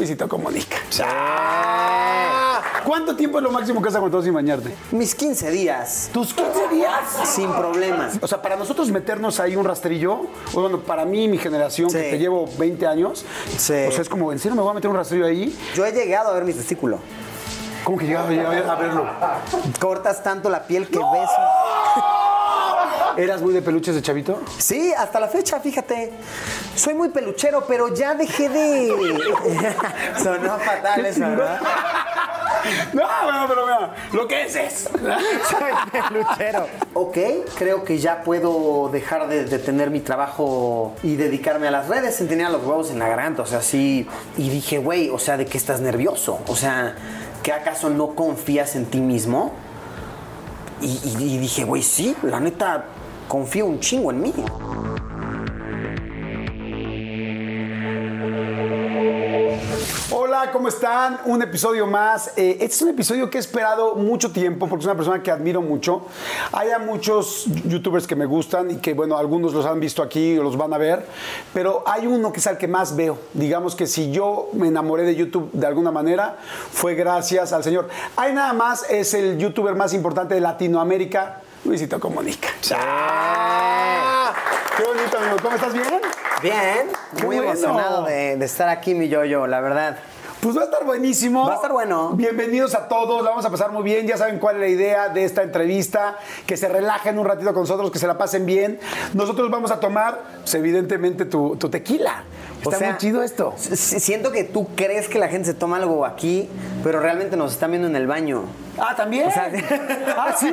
Luisito Comunica. ¿Cuánto tiempo es lo máximo que has aguantado sin bañarte? Mis 15 días. ¿Tus 15 días? Sin problemas. O sea, para nosotros meternos ahí un rastrillo, bueno, para mí, mi generación, Sí. que te llevo 20 años, Sí. o sea, es como, ¿en serio me voy a meter un rastrillo ahí? Yo he llegado a ver mi testículo. ¿Cómo que llegaba llegaba a verlo? Cortas tanto la piel que ves. ¿Eras muy de peluches de chavito? Sí, hasta la fecha, fíjate. Soy muy peluchero, pero ya dejé de. Sonó fatal eso, ¿verdad? No, bueno, pero mira, lo que es es. Soy peluchero. Ok, creo que ya puedo dejar de, de tener mi trabajo y dedicarme a las redes. Tenía los huevos en la garganta, o sea, sí. Y dije, güey, o sea, ¿de qué estás nervioso? O sea, ¿que acaso no confías en ti mismo? Y, y- y dije, güey, sí, la neta, confío un chingo en mí. Hola, ¿cómo están? Un episodio más. Eh, este es un episodio que he esperado mucho tiempo porque es una persona que admiro mucho. Hay muchos youtubers que me gustan y que, bueno, algunos los han visto aquí o los van a ver, pero hay uno que es el que más veo. Digamos que si yo me enamoré de YouTube de alguna manera, fue gracias al señor. Hay nada más, es el youtuber más importante de Latinoamérica, Luisito Comunica. ¡Ah! ¡Qué bonito, amigo! ¿Cómo estás? ¿Bien? Bien, Qué muy bueno. emocionado de, de estar aquí, mi yo-yo, la verdad. Pues va a estar buenísimo. Va a estar bueno. Bienvenidos a todos, la vamos a pasar muy bien. Ya saben cuál es la idea de esta entrevista, que se relajen un ratito con nosotros, que se la pasen bien. Nosotros vamos a tomar, pues, evidentemente, tu, tu tequila. Está O sea, muy chido esto. Siento que tú crees que la gente se toma algo aquí, pero realmente nos están viendo en el baño. Ah, también. O sea, ah, sí.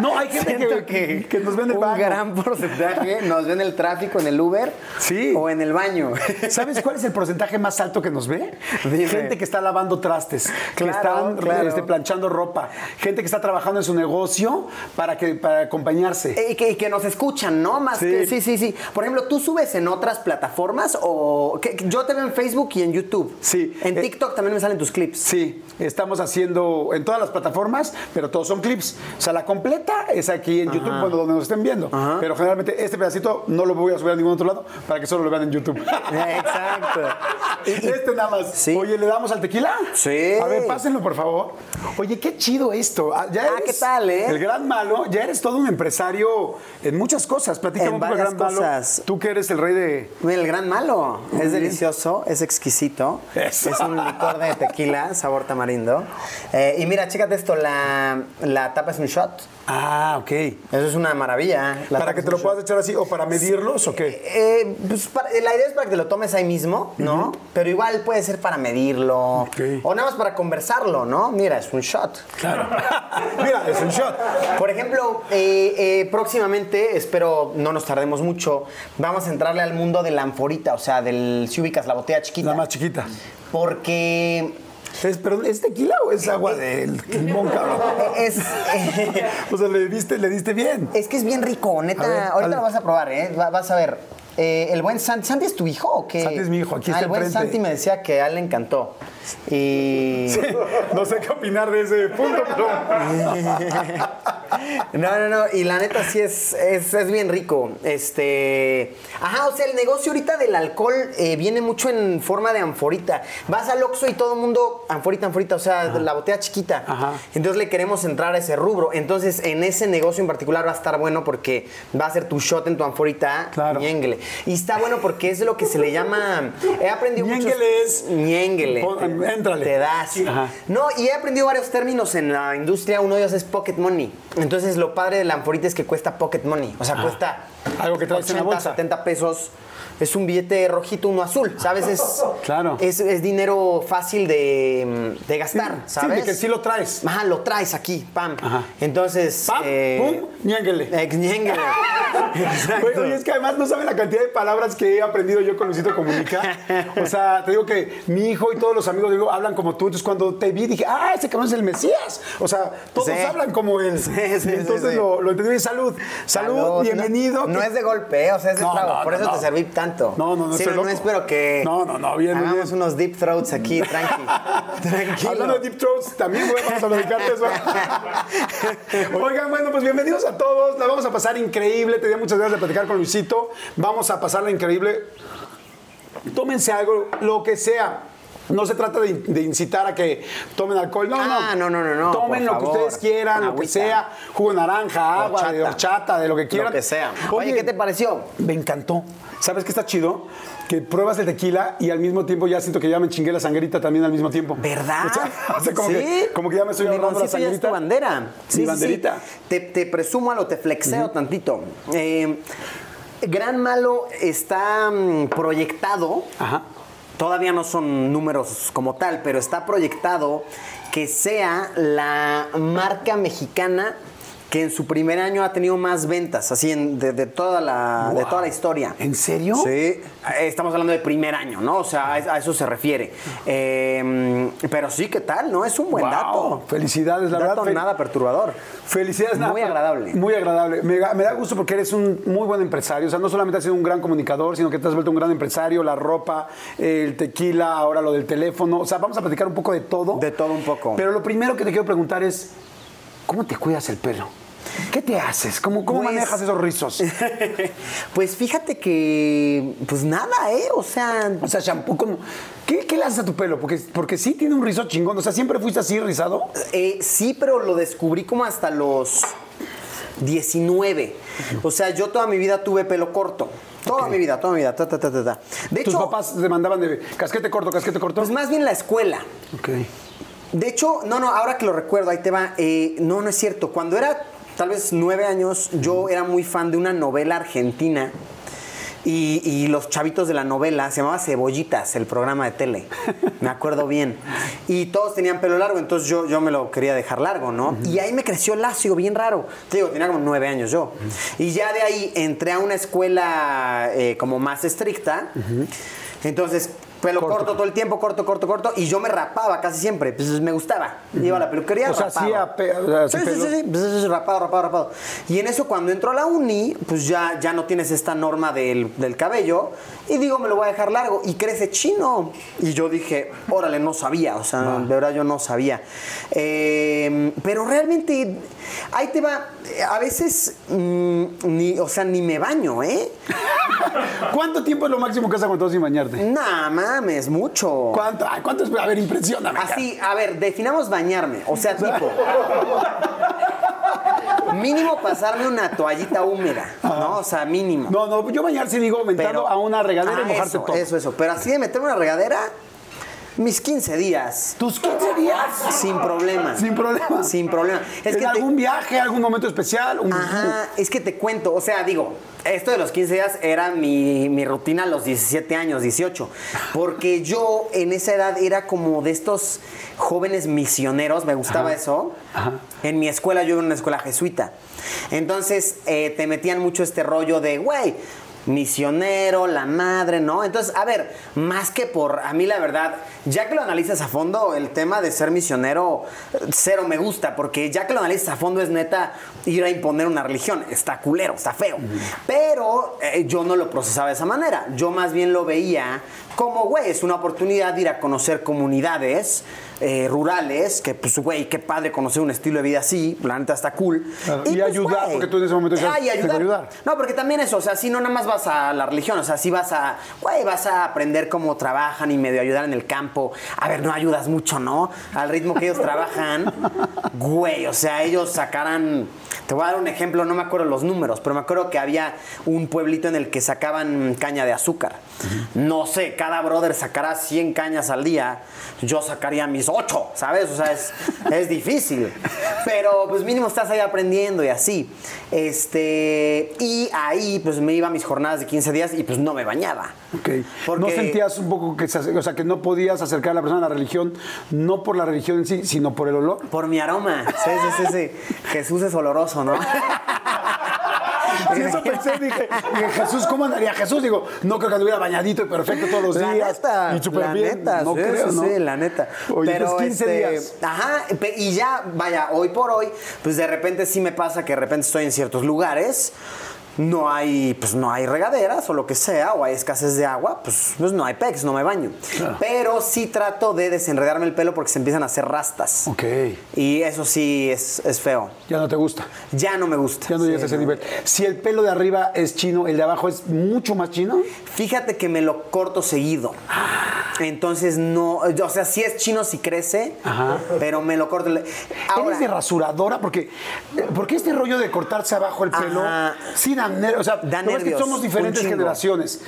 No, hay gente que, que nos ve en el un baño. gran porcentaje nos ve en el tráfico, en el Uber Sí. o en el baño. ¿Sabes cuál es el porcentaje más alto que nos ve? Dime. Gente que está lavando trastes, que Claro, están claro. este, planchando ropa, gente que está trabajando en su negocio para, que, para acompañarse. Eh, Y que, y que nos escuchan, ¿no? Más Sí. que, sí, sí, sí. Por ejemplo, ¿tú subes en otras plataformas o...? que- que yo te veo en Facebook y en YouTube. Sí. En Eh, TikTok también me salen tus clips. Sí, estamos haciendo en todas las plataformas, pero todos son clips. O sea, la completa es aquí en YouTube, bueno, donde nos estén viendo. Pero generalmente este pedacito no lo voy a subir a ningún otro lado para que solo lo vean en YouTube. Exacto. este nada más. Sí. Oye, ¿le damos al tequila? Sí. A ver, pásenlo, por favor. Oye, qué chido esto. Ah, Ya Ah, eres ¿qué tal, eh? El gran malo, ya eres todo un empresario en muchas cosas. Platícame un poco del varias gran cosas. malo. Tú que eres el rey de. El gran malo. Es delicioso, es exquisito. Eso. Es un licor de tequila, sabor tamarindo. Eh, y mira, chécate esto, la, la tapa es un shot. Ah, ok. Eso es una maravilla. La ¿Para que te lo puedas echar así o para medirlos o qué? Eh, pues, para- la idea es para que te lo tomes ahí mismo, ¿no? Pero igual puede ser para medirlo. Ok. O nada más para conversarlo, ¿no? Mira, es un shot. Claro. Mira, es un shot. Por ejemplo, eh, eh, próximamente, espero no nos tardemos mucho, vamos a entrarle al mundo de la anforita, o sea, del si ubicas la botella chiquita. La más chiquita. Porque ¿Es, pero, ¿Es tequila o es agua de limón, cabrón? es, O sea, le diste, le diste bien. es que es bien rico, neta. Ver, Ahorita lo vas a probar, ¿eh? Va- vas a ver. Eh, el buen Santi, ¿Santi es tu hijo o qué? Santi es mi hijo, aquí Ah, está El buen enfrente. Santi me decía que a él le encantó. Y. No sé qué opinar de ese punto, pero. No, no, no. Y la neta sí es, es, es bien rico. Este. Ajá, o sea, el negocio ahorita del alcohol eh, viene mucho en forma de anforita. Vas al Oxxo y todo el mundo, anforita, anforita, o sea, la botella chiquita. Ajá. Entonces le queremos entrar a ese rubro. Entonces, en ese negocio en particular va a estar bueno porque va a ser tu shot en tu anforita. Claro. Y está bueno porque es lo que se le llama. He aprendido muchos- es-. Pon- Éntrale. Te das. Ajá. No, y he aprendido varios términos en la industria. Uno de ellos es pocket money. Entonces, lo padre de la anforita es que cuesta pocket money. O sea, cuesta Algo que traes en la bolsa. 70 pesos. Es un billete rojito, uno azul, ¿sabes? Es, Claro. es, es dinero fácil de, de gastar, Sí, ¿sabes? de que sí lo traes. Ajá, lo traes aquí, pam. Ajá. Entonces. Pam, pum, ñénguele. ex- ñénguele. Exacto. Oye, es que además no saben la cantidad de palabras que he aprendido yo con Luisito Comunica. O sea, te digo que mi hijo y todos los amigos digo, hablan como tú. Entonces, cuando te vi, dije, ah, ese cabrón es el Mesías. O sea, todos Sí. hablan como él. Sí, sí, sí, entonces sí. Lo, lo entendí. Salud. Salud, Salud. bienvenido. No, es de golpe, ¿eh? o sea, es de No, Por eso te serví tanto. No, no, no, Sí, no, no espero que. No, no, no, bien, Hagamos bien. unos deep throats aquí, tranqui. Tranquilo. Hablando de Deep Throats, también güey, vamos a dedicarte eso. Oigan, bueno, pues bienvenidos a todos. La vamos a pasar increíble. Tenía muchas ganas de platicar con Luisito. Vamos a pasarla increíble. Tómense algo, lo que sea. No se trata de, de incitar a que tomen alcohol. No, Ah, no, no, no, no, Tomen lo que ustedes quieran, lo que sea. Jugo de naranja, agua, de Horchata. horchata, de lo que quieran. Lo que sea. Oye, ¿qué te pareció? Me encantó. ¿Sabes qué está chido? Que pruebas el tequila y al mismo tiempo ya siento que ya me chingué la sangrita también al mismo tiempo. ¿Verdad? O sea, o sea, como, Sí. que, como que ya me estoy ahorrando la ya es sangrita. tu bandera. Mi banderita. Te, te presumo algo, te flexeo tantito. Eh, Gran Malo está mm, proyectado. Ajá. Todavía no son números como tal, pero está proyectado que sea la marca mexicana que en su primer año ha tenido más ventas, así en- de, de toda la, de toda la historia. ¿En serio? Sí, estamos hablando de primer año, ¿no? O sea, a, eso se refiere. Eh, pero sí, ¿qué tal? ¿No? Es un buen Wow, dato. felicidades, la dato verdad, fel- nada perturbador. Felicidades, nada, Muy agradable. Muy agradable. Me, me da gusto porque eres un muy buen empresario. O sea, no solamente has sido un gran comunicador, sino que te has vuelto un gran empresario. La ropa, el tequila, ahora lo del teléfono. O sea, vamos a platicar un poco de todo. De todo un poco. Pero lo primero que te quiero preguntar es, ¿cómo te cuidas el pelo? ¿Qué te haces? ¿Cómo, cómo Pues- manejas esos rizos? pues fíjate que, pues nada, ¿eh? O sea, O sea, shampoo, ¿cómo? ¿Qué, qué le haces a tu pelo? Porque, porque sí tiene un rizo chingón. O sea, ¿siempre fuiste así rizado? Eh, sí, pero lo descubrí como hasta los 19. O sea, yo toda mi vida tuve pelo corto. Toda mi vida, toda mi vida. ta, ta, ta, ta, ta. De Tus hecho, papás te mandaban de casquete corto, casquete corto. pues más bien la escuela. ok. De hecho, no, no, ahora que lo recuerdo, ahí te va. eh, no, no es cierto. Cuando era tal vez nueve años, yo era muy fan de una novela argentina. Y, y los chavitos de la novela, se llamaba Cebollitas, el programa de tele. Me acuerdo bien. Y todos tenían pelo largo, entonces yo, yo me lo quería dejar largo, ¿no? Y ahí me creció lacio, bien raro. Te digo, tenía como nueve años yo. Y ya de ahí entré a una escuela eh, como más estricta. Entonces, pelo Corto. corto. todo el tiempo, corto, corto, corto. Y yo me rapaba casi siempre. Pues me gustaba. Iba a la peluquería. O sea, hacía sí, sí, sí, sí. Pues, rapado, rapado, rapado. Y en eso, cuando entro a la uni, pues ya, ya no tienes esta norma del, del cabello. Y digo, me lo voy a dejar largo. Y crece chino. Y yo dije, órale, no sabía. O sea, de verdad yo no sabía. Eh, pero realmente, ahí te va. A veces, mm, ni, o sea, ni me baño, ¿eh? ¿Cuánto tiempo es lo máximo que has aguantado sin bañarte? Nah, mames, mucho. ¿Cuánto? Ay, ¿cuánto es? A ver, impresióname. Así, a ver, definamos bañarme. O sea, tipo. mínimo pasarme una toallita húmeda, ¿no? O sea, mínimo. No, no, yo bañar sí digo aumentando a una regadera Ah, y mojarte eso, todo. Eso, eso. Pero así de meterme una regadera, mis 15 días. ¿Tus 15 días? Sin problema. Sin problema. Sin problema. Es ¿En que te- algún viaje, algún momento especial? Un- Ajá, es que te cuento, o sea, digo, esto de los 15 días era mi, mi rutina a los 17 años, 18, porque yo en esa edad era como de estos jóvenes misioneros, me gustaba eso. ajá. En mi escuela, yo iba a una escuela jesuita, entonces eh, te metían mucho este rollo de, güey, misionero, la madre, ¿no? Entonces, a ver, más que por, a mí la verdad, ya que lo analizas a fondo, el tema de ser misionero, eh, cero me gusta, porque ya que lo analizas a fondo es neta ir a imponer una religión, está culero, está feo. Pero eh, yo no lo procesaba de esa manera, yo más bien lo veía como, güey, es una oportunidad de ir a conocer comunidades eh, rurales, que pues, güey, qué padre conocer un estilo de vida así, la neta está cool. Claro, y ayudar, güey, porque tú en ese momento decías, ah, y "Tengo que ayudar. ayudar". No, porque también eso, o sea, si no nada más vas a la religión, o sea, si vas a, güey, vas a aprender cómo trabajan y medio ayudar en el campo. A ver, no ayudas mucho, ¿no? Al ritmo que ellos trabajan, güey, o sea, ellos sacarán, te voy a dar un ejemplo, no me acuerdo los números, pero me acuerdo que había un pueblito en el que sacaban caña de azúcar. No sé, cada brother sacará 100 cañas al día, yo sacaría mis 8, ¿sabes? O sea, es, es difícil. Pero pues mínimo estás ahí aprendiendo y así. Este, y ahí pues me iba a mis jornadas de 15 días y pues no me bañaba. Ok. ¿No Porque- sentías un poco que, o sea, que no podías acercar a la persona a la religión, no por la religión en sí, sino por el olor? Por mi aroma. Sí, sí, sí, sí. Jesús es oloroso, ¿no? Sí, eso pensé, dije, dije, Jesús, ¿cómo andaría Jesús? Digo, no creo que anduviera bañadito y perfecto todos los La días. neta, y la bien. neta, no sí, creo, ¿no? sí, la neta. Oye, Pero pues 15 este, días. Ajá, y ya, vaya, hoy por hoy, pues de repente sí me pasa que de repente estoy en ciertos lugares, no hay, pues no hay regaderas o lo que sea, o hay escasez de agua, pues, pues no hay pex, no me baño. Pero sí trato de desenredarme el pelo porque se empiezan a hacer rastas. Ok. Y eso sí es, es feo. Ya no te gusta. Ya no me gusta. Ya no llegas a ese nivel. Si el pelo de arriba es chino, el de abajo es mucho más chino. Fíjate que me lo corto seguido. Entonces no, o sea, sí es chino si crece, Ajá. pero me lo corto. Ahora, ¿Eres de rasuradora? Porque, porque este rollo de cortarse abajo el pelo, Ajá. sí da O sea, Da que es que somos diferentes generaciones.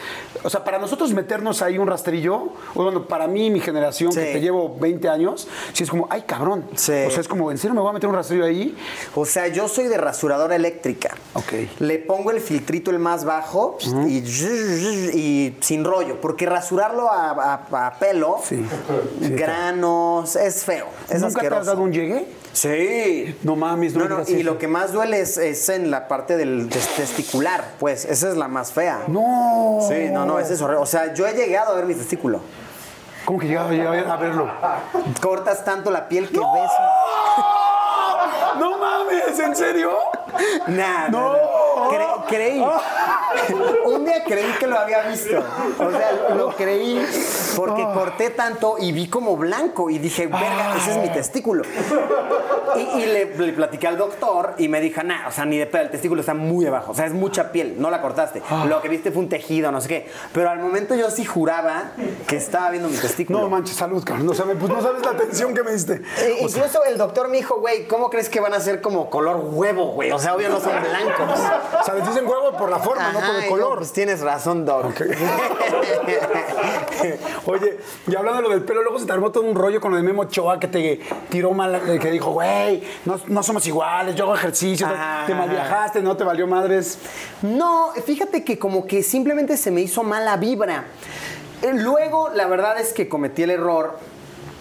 O sea, para nosotros meternos ahí un rastrillo, o bueno, para mí, mi generación, Sí. que te llevo 20 años, sí es como, ay, cabrón. Sí. O sea, es como, ¿en serio me voy a meter un rastrillo ahí? o sea, yo soy de rasuradora eléctrica. Ok. Le pongo el filtrito el más bajo y, y sin rollo, porque rasurarlo a, a- a pelo, Sí. Granos, es feo, es ¿Nunca te has dado un llegue? Sí. No mames, no No, no, y lo que más duele es, es en la parte del testicular, pues, esa es la más fea. No. Sí, no, no, ese es horrible. O sea, yo he llegado a ver mi testículo. ¿Cómo que llegaba, llegaba a verlo? Cortas tanto la piel que ves. ¡No mames! ¿En serio? Nah, No. no. no. Cre- creí. Un día creí que lo había visto. O sea, lo creí porque corté tanto y vi como blanco y dije, verga, ese es mi testículo. Y, y le, le platiqué al doctor y me dijo, nah, o sea, ni de pedo, el testículo está muy abajo. O sea, es mucha piel, no la cortaste. Lo que viste fue un tejido, no sé qué. Pero al momento yo sí juraba que estaba viendo mi testículo. No manches, salud, cabrón. No sabes, pues no sabes la atención que me diste. Eh, incluso el doctor me dijo, güey, ¿cómo crees que van a ser como color huevo, güey? O sea, obvio no son blancos. O sea, les dicen huevo por la forma, no el y color. pues tienes razón, Doc. Oye, y hablando de lo del pelo, luego se te armó todo un rollo con lo de Memo Ochoa que te tiró mal, eh, que dijo, güey, no, no somos iguales, yo hago ejercicio, te malviajaste, no te valió madres. No, fíjate que como que simplemente se me hizo mala vibra. Eh, Luego, la verdad es que cometí el error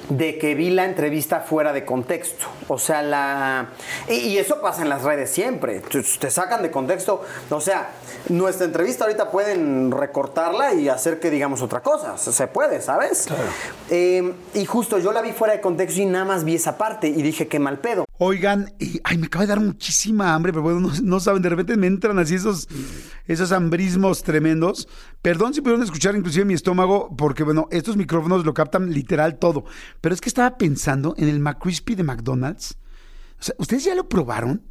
de que vi la entrevista fuera de contexto. O sea, la... Y, y eso pasa en las redes siempre. Te sacan de contexto. O sea, nuestra entrevista ahorita pueden recortarla y hacer que digamos otra cosa. Se, puede, ¿sabes? Eh, y justo yo la vi fuera de contexto y nada más vi esa parte y dije, qué mal pedo. Oigan, y, ay, me acaba de dar muchísima hambre, pero bueno, no, no saben, de repente me entran así esos, esos hambrismos tremendos. Perdón si pudieron escuchar inclusive mi estómago, porque bueno, estos micrófonos lo captan literal todo. Pero es que estaba pensando en el McCrispy de McDonald's. O sea, ¿ustedes ya lo probaron?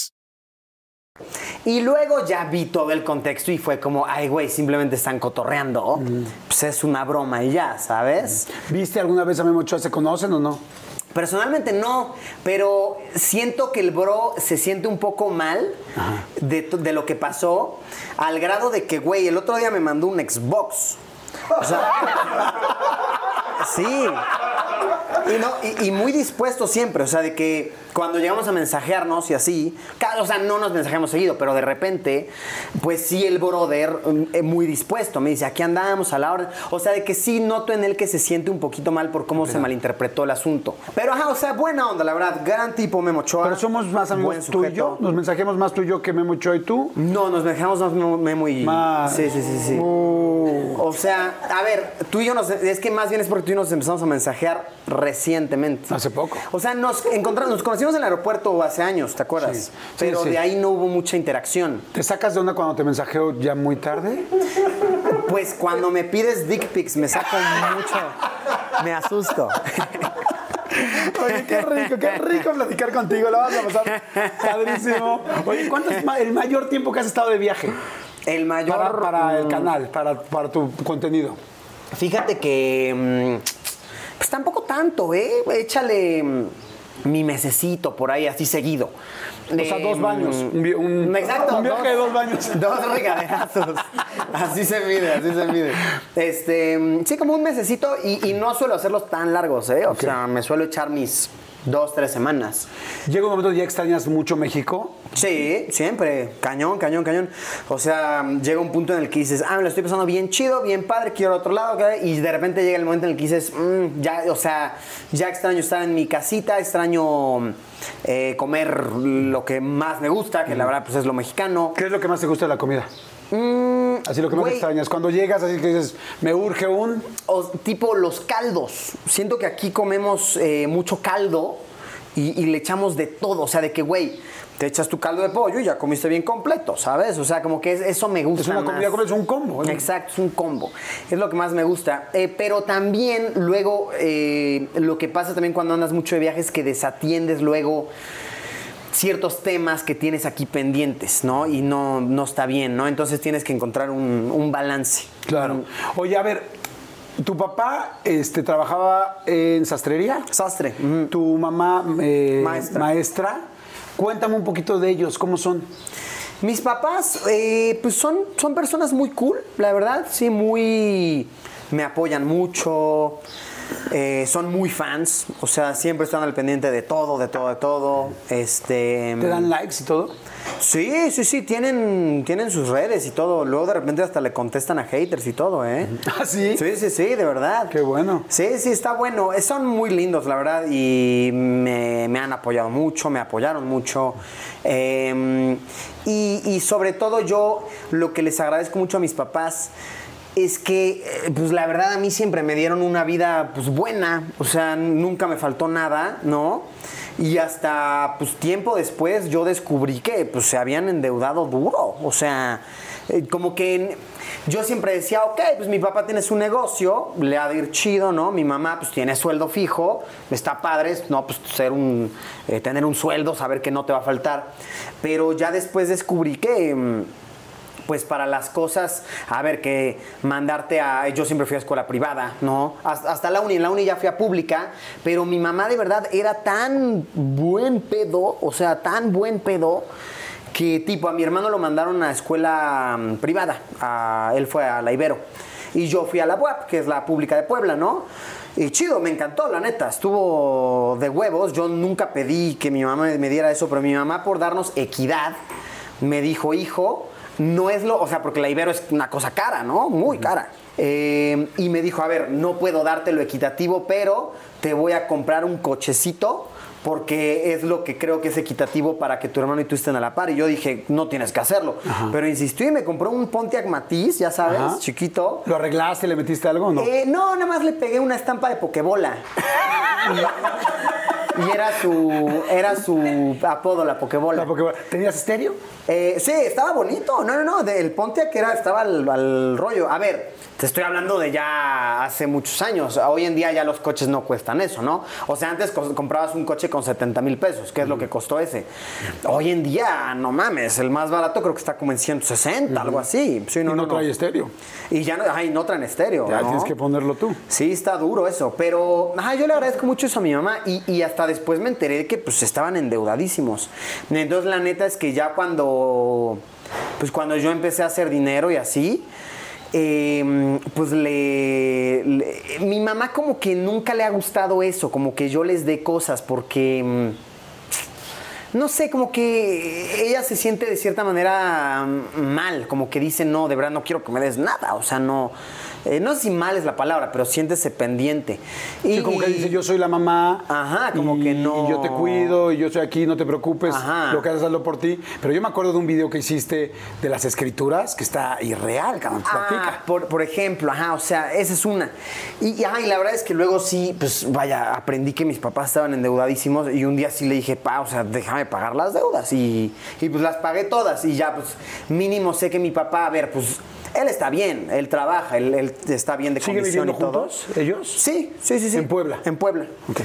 Y luego ya vi todo el contexto y fue como, ay, güey, simplemente están cotorreando. Pues es una broma y ya, ¿sabes? ¿Viste alguna vez a Memo Ochoa? ¿Se conocen o no? Personalmente no, pero siento que el bro se siente un poco mal de, de lo que pasó, al grado de que, güey, el otro día me mandó un Xbox. O sea, sí. Y, no, y, y muy dispuesto siempre, o sea, de que cuando llegamos a mensajearnos y así, o sea, no nos mensajeamos seguido, pero de repente, pues sí, el brother mm, eh, muy dispuesto, me dice, aquí andamos a la hora, o sea, de que sí noto en él que se siente un poquito mal por cómo se malinterpretó el asunto. Pero, ajá, o sea, buena onda, la verdad, gran tipo Memo Ochoa. Pero somos más amigos tú y yo. Nos mensajemos más tú y yo que Memo Ochoa y tú. No, nos dejamos más Memo Memo y... Más. Sí, sí, sí, sí. Uh. O sea, a ver, tú y yo nos... Es que más bien es porque tú y yo nos empezamos a mensajear recientemente. Hace poco. O sea, nos encontramos, nos conocimos en el aeropuerto hace años, ¿te acuerdas? Sí. Sí, Pero sí. de ahí no hubo mucha interacción. ¿Te sacas de onda cuando te mensajeo ya muy tarde? Pues cuando me pides dick pics me saco mucho... Me asusto. Oye, qué rico, qué rico platicar contigo. La vas a pasar padrísimo. Oye, ¿cuánto es el mayor tiempo que has estado de viaje? El mayor... Para, para el mm, canal, para, para tu contenido. Fíjate que. mm, Pues tampoco tanto, ¿eh? Échale mm, mi mesecito por ahí, así seguido. O sea, dos baños. Un, Exacto. un viaje de dos baños. Dos regaderazos. Así se mide, así se mide. Este, sí, como un mesecito y, y no suelo hacerlos tan largos, ¿eh? O sea, me suelo echar mis dos, tres semanas. Llega un momento ya extrañas mucho México. Sí, siempre. Cañón, cañón, cañón. O sea, llega un punto en el que dices, ah, me lo estoy pasando bien chido, bien padre, quiero otro lado. Y de repente llega el momento en el que dices, "Mm, ya, o sea, ya extraño estar en mi casita, extraño eh, comer lo que más me gusta, que la verdad pues es lo mexicano. ¿Qué es lo que más te gusta de la comida? Así lo que más güey. extrañas. Cuando llegas, así que dices, me urge un. O, tipo los caldos. Siento que aquí comemos eh, mucho caldo y, y le echamos de todo. O sea, de que, güey, te echas tu caldo de pollo y ya comiste bien completo, ¿sabes? O sea, como que es- eso me gusta. Es una más. comida, es un combo. Exacto, es un combo. Es lo que más me gusta. Eh, pero también luego eh, lo que pasa también cuando andas mucho de viaje es que desatiendes luego ciertos temas que tienes aquí pendientes, ¿no? Y no, no está bien, ¿no? Entonces tienes que encontrar un, un balance. Claro. Oye, a ver, tu papá este, trabajaba en sastrería. Sastre. Tu mamá eh, Maestra. maestra. Cuéntame un poquito de ellos, ¿cómo son? Mis papás, eh, pues son, son personas muy cool, la verdad, sí, muy... Me apoyan mucho, eh, son muy fans, o sea, siempre están al pendiente de todo, de todo, de todo. Este, ¿Te dan likes y todo? Sí, sí, sí, tienen, tienen sus redes y todo. Luego de repente hasta le contestan a haters y todo, ¿eh? ¿Ah, sí? Sí, sí, sí, de verdad. Qué bueno. Sí, sí, está bueno. Son muy lindos, la verdad, y me, me han apoyado mucho, me apoyaron mucho. Eh, y, y sobre todo yo lo que les agradezco mucho a mis papás es que, eh, pues la verdad a mí siempre me dieron una vida pues buena, o sea, nunca me faltó nada, ¿no? Y hasta pues tiempo después yo descubrí que pues se habían endeudado duro, o sea, eh, como que yo siempre decía, ok, pues mi papá tiene su negocio, le ha de ir chido, ¿no? Mi mamá pues tiene sueldo fijo, está padre, no, pues ser un, eh, tener un sueldo, saber que no te va a faltar. Pero ya después descubrí que... pues para las cosas, a ver, que mandarte a... Yo siempre fui a escuela privada, ¿no? Hasta, la uni, en la uni ya fui a pública, pero mi mamá de verdad era tan buen pedo, o sea, tan buen pedo, que tipo a mi hermano lo mandaron a escuela mm, privada, él fue a la Ibero, y yo fui a la UAP, que es la pública de Puebla, ¿no? Y chido, me encantó, la neta, estuvo de huevos, yo nunca pedí que mi mamá me diera eso, pero mi mamá por darnos equidad, me dijo, hijo, no es lo, o sea, porque la Ibero es una cosa cara, ¿no? Muy cara. Eh, y me dijo, a ver, no puedo darte lo equitativo, pero te voy a comprar un cochecito porque es lo que creo que es equitativo para que tu hermano y tú estén a la par. Y yo dije, no tienes que hacerlo. Pero insistió y me compró un Pontiac Matiz, ya sabes, Ajá. chiquito. ¿Lo arreglaste? ¿Le metiste algo o no? Eh, no, nada más le pegué una estampa de pokebola. y, era su, era su apodo, la Pokebola. La Pokebola. ¿Tenías estéreo? Eh, sí, estaba bonito. No, no, no. El Pontiac era, estaba al, al rollo. A ver, te estoy hablando de ya hace muchos años. Hoy en día ya los coches no cuestan eso, ¿no? O sea, antes co- comprabas un coche con 70 mil pesos, que es lo que costó ese. Hoy en día, no mames, el más barato creo que está como en 160, algo así. Sí, no, y no, no, no. trae estéreo. Y ya no, ay, no traen estéreo. Ya ¿no? tienes que ponerlo tú. Sí, está duro eso, pero ajá, yo le agradezco mucho eso a mi mamá y, y hasta después me enteré de que pues estaban endeudadísimos. Entonces la neta es que ya cuando, pues cuando yo empecé a hacer dinero y así, eh, pues le, mi mamá como que nunca le ha gustado eso, como que yo les dé cosas porque... mm, no sé, como que ella se siente de cierta manera mm, mal, como que dice, no, de verdad no quiero que me des nada, o sea, no, eh, no sé si mal es la palabra, pero siéntese pendiente. Y Sí, como que dice, yo soy la mamá. Ajá, como y- que no- Y yo te cuido, y yo estoy aquí, no te preocupes. Ajá. Lo que haces, hazlo por ti. Pero yo me acuerdo de un video que hiciste de las escrituras que está irreal, cabrón. Ah, por, por ejemplo, ajá, o sea, esa es una. Y, y, ajá, y la verdad es que luego sí, pues vaya, aprendí que mis papás estaban endeudadísimos y un día sí le dije, pa, o sea, déjame pagar las deudas. Y, y pues las pagué todas y ya, pues mínimo sé que mi papá, a ver, pues él está bien, él trabaja, él, él está bien de ¿Siguen condición y todo. juntos, ellos? Sí, sí, sí, sí. ¿En Puebla? En Puebla. Ok.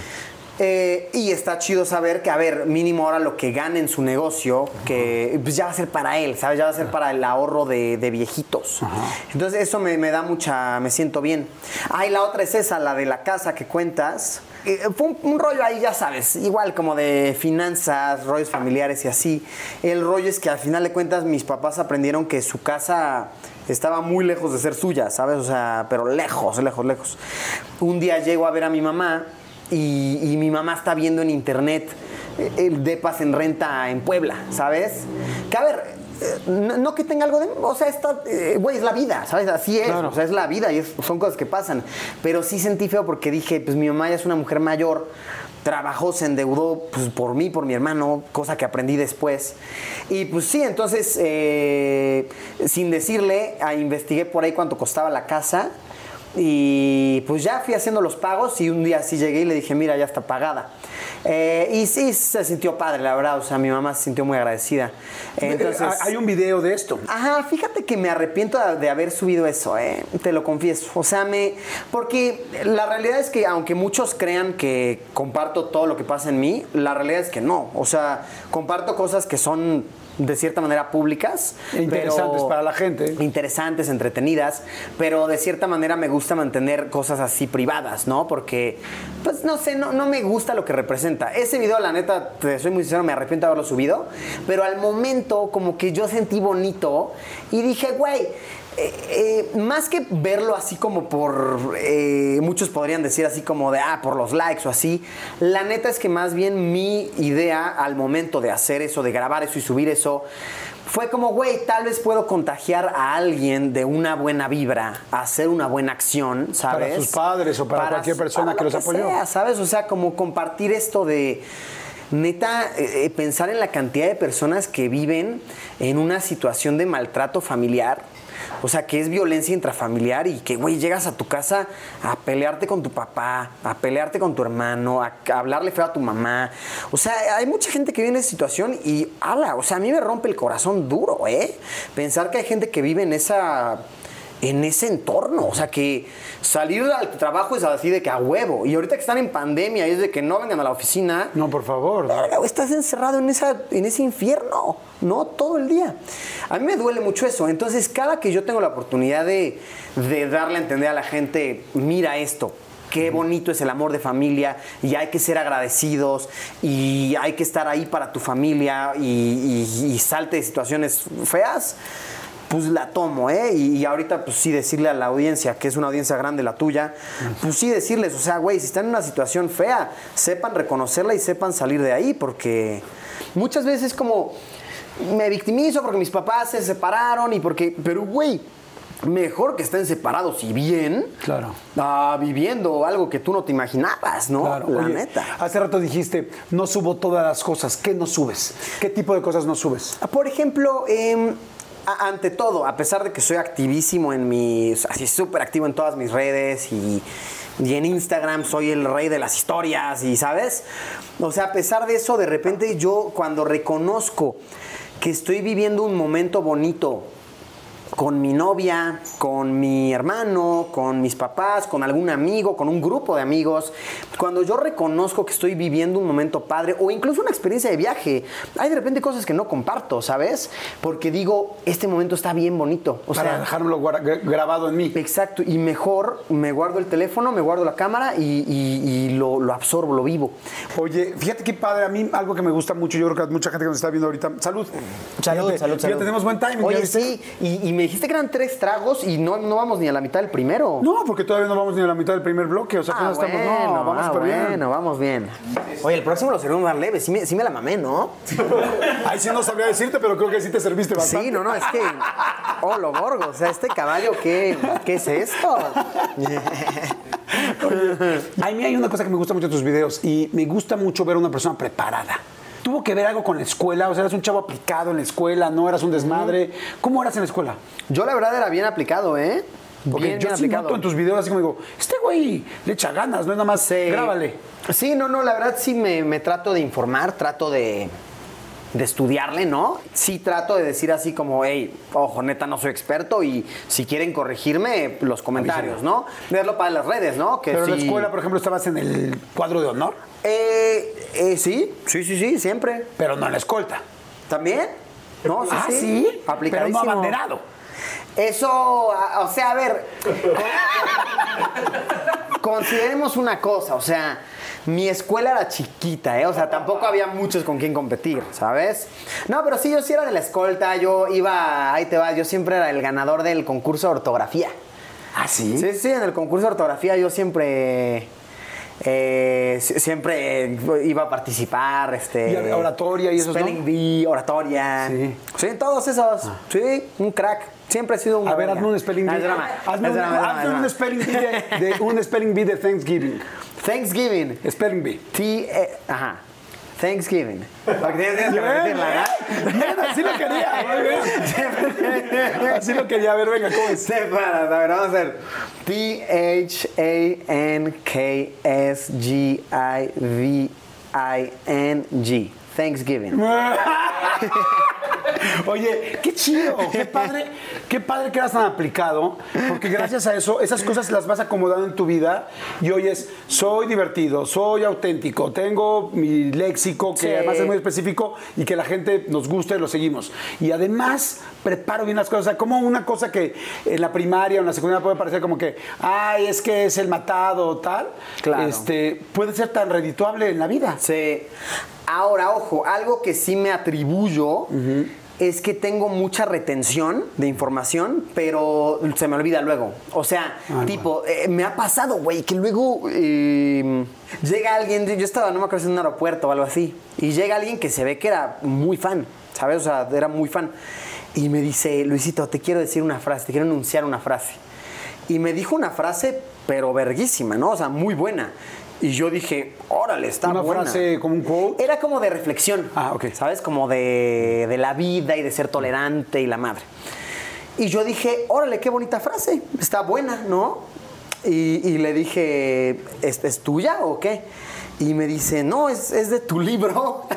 Eh, y está chido saber que, a ver, mínimo ahora lo que gane en su negocio, que pues ya va a ser para él, ¿sabes? Ya va a ser para el ahorro de, de viejitos. Entonces eso me, me da mucha, me siento bien. Ah, y la otra es esa, la de la casa que cuentas. Eh, fue un, un rollo ahí, ya sabes, igual como de finanzas, rollos familiares y así. El rollo es que al final de cuentas mis papás aprendieron que su casa estaba muy lejos de ser suya, ¿sabes? O sea, pero lejos, lejos, lejos. Un día llego a ver a mi mamá y, y mi mamá está viendo en internet eh, el depas en renta en Puebla, ¿sabes? Que a ver, eh, no, no que tenga algo de... O sea, está, eh, güey, es la vida, ¿sabes? Así es, Claro. o sea, es la vida y es- son cosas que pasan. Pero sí sentí feo porque dije, pues mi mamá ya es una mujer mayor, trabajó, se endeudó pues, por mí, por mi hermano, cosa que aprendí después. Y pues sí, entonces, eh, sin decirle, ah, investigué por ahí cuánto costaba la casa. Y pues ya fui haciendo los pagos y un día sí llegué y le dije, mira, ya está pagada. Eh, y sí, se sintió padre, la verdad. O sea, mi mamá se sintió muy agradecida. Entonces, Eh, Hay un video de esto. Ajá, fíjate que me arrepiento de, de haber subido eso, ¿eh? te lo confieso. O sea, me. Porque la realidad es que, aunque muchos crean que comparto todo lo que pasa en mí, la realidad es que no. O sea, comparto cosas que son de cierta manera públicas. E interesantes para la gente. Interesantes, entretenidas, pero de cierta manera me gusta mantener cosas así privadas, ¿no? Porque, pues no sé, no, no me gusta lo que representa. Ese video, la neta, te soy muy sincero, me arrepiento de haberlo subido, pero al momento como que yo sentí bonito y dije, güey, eh, eh, más que verlo así como por, eh, muchos podrían decir así como de, ah, por los likes o así, la neta es que más bien mi idea al momento de hacer eso, de grabar eso y subir eso, fue como, güey, tal vez puedo contagiar a alguien de una buena vibra, a hacer una buena acción, ¿sabes? Para sus padres o para cualquier persona para que lo los apoyó. sea, ¿sabes? O sea, como compartir esto de neta eh, pensar en la cantidad de personas que viven en una situación de maltrato familiar. O sea, que es violencia intrafamiliar y que, güey, llegas a tu casa a pelearte con tu papá, a pelearte con tu hermano, a, a hablarle feo a tu mamá. O sea, hay mucha gente que vive en esa situación y, ala, o sea, a mí me rompe el corazón duro, ¿eh? Pensar que hay gente que vive en esa en ese entorno. O sea, que salir al trabajo es así de que a huevo. Y ahorita que están en pandemia es de que no vengan a la oficina. No, por favor. Estás encerrado en, esa, en ese infierno, ¿no? Todo el día. A mí me duele mucho eso. Entonces, cada que yo tengo la oportunidad de, de darle a entender a la gente, mira esto. Qué bonito es el amor de familia y hay que ser agradecidos y hay que estar ahí para tu familia y, y- y salte de situaciones feas pues la tomo, ¿eh? Y, y ahorita, pues sí, decirle a la audiencia, que es una audiencia grande la tuya, pues sí decirles, o sea, güey, si están en una situación fea, sepan reconocerla y sepan salir de ahí, porque muchas veces como me victimizo porque mis papás se separaron y porque, pero güey, mejor que estén separados y bien, Claro. a viviendo algo que tú no te imaginabas, ¿no? Claro. La Oye, neta. Hace rato dijiste, no subo todas las cosas. ¿Qué no subes? ¿Qué tipo de cosas no subes? Por ejemplo, em, ante todo, a pesar de que soy activísimo en mis, así súper activo en todas mis redes y, y en Instagram soy el rey de las historias y, ¿sabes? O sea, a pesar de eso, de repente yo cuando reconozco que estoy viviendo un momento bonito con mi novia, con mi hermano, con mis papás, con algún amigo, con un grupo de amigos. Cuando yo reconozco que estoy viviendo un momento padre o incluso una experiencia de viaje, hay de repente cosas que no comparto, ¿sabes? Porque digo, este momento está bien bonito. O para sea, dejármelo grabado en mí. Exacto, y mejor me guardo el teléfono, me guardo la cámara y, y- y lo, lo absorbo, lo vivo. Oye, fíjate qué padre, a mí algo que me gusta mucho, yo creo que mucha gente que nos está viendo ahorita. Salud. Fíjate, Ya tenemos buen timing. ¿ya Oye, sí, y, y me dijiste que eran tres tragos y no, no vamos ni a la mitad del primero. No, porque todavía no vamos ni a la mitad del primer bloque, o sea, Ah, apenas estamos, bueno, no, vamos ah, bien. bueno, vamos bien. Oye, el próximo lo servimos más leve. Sí me, sí me la mamé, ¿no? Ahí sí no sabría decirte, pero creo que sí te serviste bastante. Sí, no, no, es que. Oh, lo gorgo. O sea, este caballo, ¿qué, qué es esto? A mí hay una cosa que me gusta mucho de tus videos y me gusta mucho ver a una persona preparada. ¿Tuvo que ver algo con la escuela? O sea, eras un chavo aplicado en la escuela, no eras un desmadre. ¿Cómo eras en la escuela? Yo, la verdad, era bien aplicado, ¿eh? Porque bien, yo bien sí aplicado. noto en tus videos así como digo, este güey le echa ganas, no es nada más Sí. grábale. Sí, no, no, la verdad sí me, me trato de informar, trato de, de estudiarle, ¿no? Sí trato de decir así como, hey, ojo, neta, no soy experto y si quieren corregirme, los comentarios, ¿no? Verlo para las redes, ¿no? Que Pero en la escuela, por ejemplo, estabas en el cuadro de honor, Eh, eh, sí, sí, sí, sí, siempre. pero no en la escolta. ¿También? No, sí, ah, sí. sí, pero no abanderado. Eso, o sea, a ver, con- consideremos una cosa, o sea, mi escuela era chiquita, ¿eh? O sea, tampoco había muchos con quien competir, ¿sabes? No, pero sí, yo sí era de la escolta, yo iba, ahí te va, yo siempre era el ganador del concurso de ortografía. Ah, sí. Sí, sí, en el concurso de ortografía yo siempre... eh, si- siempre iba a participar, este... Y oratoria y esos, ¿no? Spelling bee, oratoria. Sí. Sí, todos esos. Sí, un crack. Siempre he sido un A ver, hazme un spelling No, bee. Hazme un, spelling bee de, de- un spelling bee de Thanksgiving. Thanksgiving. Spelling bee. T, eh, ajá. Thanksgiving. Porque tienes, que repetirla, Bien, bien, así lo quería. Así lo quería. A ver, venga, ¿cómo es? Separa, a ver, vamos a hacer. T-H-A-N-K-S-G-I-V-I-N-G. Thanksgiving. Oye, qué chido, qué padre, qué padre que eras tan aplicado, porque gracias a eso, esas cosas las vas acomodando en tu vida y hoy es, soy divertido, soy auténtico, tengo mi léxico que Sí. además es muy específico y que la gente nos gusta y lo seguimos. Y además preparo bien las cosas, o sea, como una cosa que en la primaria o en la secundaria puede parecer como que, ay, es que es el matado o tal, Claro. este, puede ser tan redituable en la vida. Sí. Ahora, ojo, algo que sí me atribuyo es que tengo mucha retención de información, pero se me olvida luego. O sea, tipo, eh, me ha pasado, güey, que luego eh, llega alguien, yo estaba, no me acuerdo si en un aeropuerto o algo así, y llega alguien que se ve que era muy fan, ¿sabes? O sea, era muy fan. Y me dice, Luisito, te quiero decir una frase, te quiero enunciar una frase. Y me dijo una frase, pero verguísima, ¿no? O sea, muy buena. Y yo dije, órale, está Una buena. frase como un quote. Era como de reflexión. Ah, ok. ¿Sabes? Como de, de la vida y de ser tolerante y la madre. Y yo dije, órale, qué bonita frase. Está buena, ¿no? Y, y le dije, ¿es, es tuya o qué? Y me dice, no, es, es de tu libro.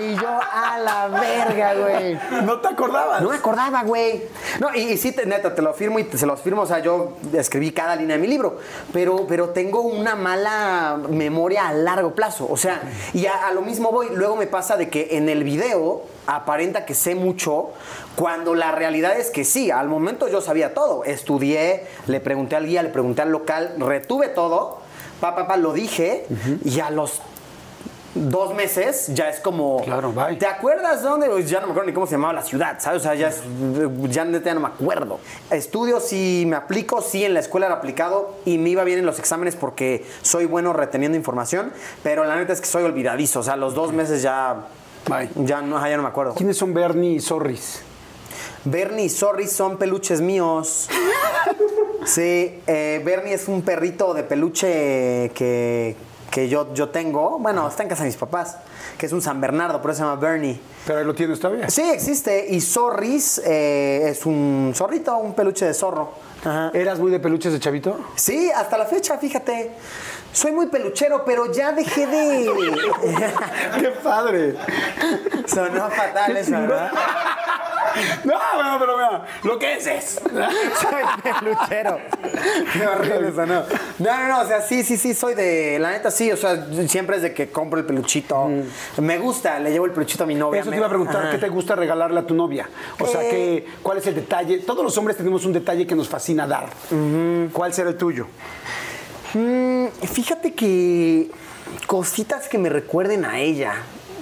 y yo, a la verga, güey. ¿No te acordabas? No me acordaba, güey. No, y, y sí, te- neta, te lo firmo y te- se los firmo. O sea, yo escribí cada línea de mi libro. Pero, pero tengo una mala memoria a largo plazo. O sea, y a, a lo mismo voy. Luego me pasa de que en el video aparenta que sé mucho, cuando la realidad es que sí, al momento yo sabía todo. Estudié, le pregunté al guía, le pregunté al local, retuve todo. Pa, pa, pa, lo dije. Y a los dos meses ya es como. Claro, bye. ¿Te acuerdas dónde? Pues ya no me acuerdo ni cómo se llamaba la ciudad, ¿sabes? O sea, ya, es- ya ya no me acuerdo. Estudio, sí me aplico, sí en la escuela era aplicado y me iba bien en los exámenes porque soy bueno reteniendo información, pero la neta es que soy olvidadizo. O sea, los dos meses ya. Bye. Ya no, ya no me acuerdo. ¿Quiénes son Bernie y Zorris? Bernie y Sorry son peluches míos. Sí, eh, Bernie es un perrito de peluche que, que yo, yo tengo, bueno, está en casa de mis papás, que es un San Bernardo, por eso se llama Bernie. Pero ahí lo tienes todavía. Sí, existe. Y Zorris eh, es un zorrito, un peluche de zorro. Ajá. ¿Eras muy de peluches de chavito? Sí, hasta la fecha, fíjate. Soy muy peluchero, pero ya dejé de. ¡Qué padre! Sonó fatal eso, ¿verdad? No, bueno, pero mira, lo que es es. Soy peluchero. Qué horrible sonó. No, no, no, o sea, sí, sí, sí, soy de. La neta, sí, o sea, siempre es de que compro el peluchito. Me gusta, le llevo el peluchito a mi novia. Eso te me- iba a preguntar, Ajá. ¿qué te gusta regalarle a tu novia? O sea. ¿qué, ¿cuál es el detalle? Todos los hombres tenemos un detalle que nos fascina dar. ¿Cuál será el tuyo? Mm, fíjate que cositas que me recuerden a ella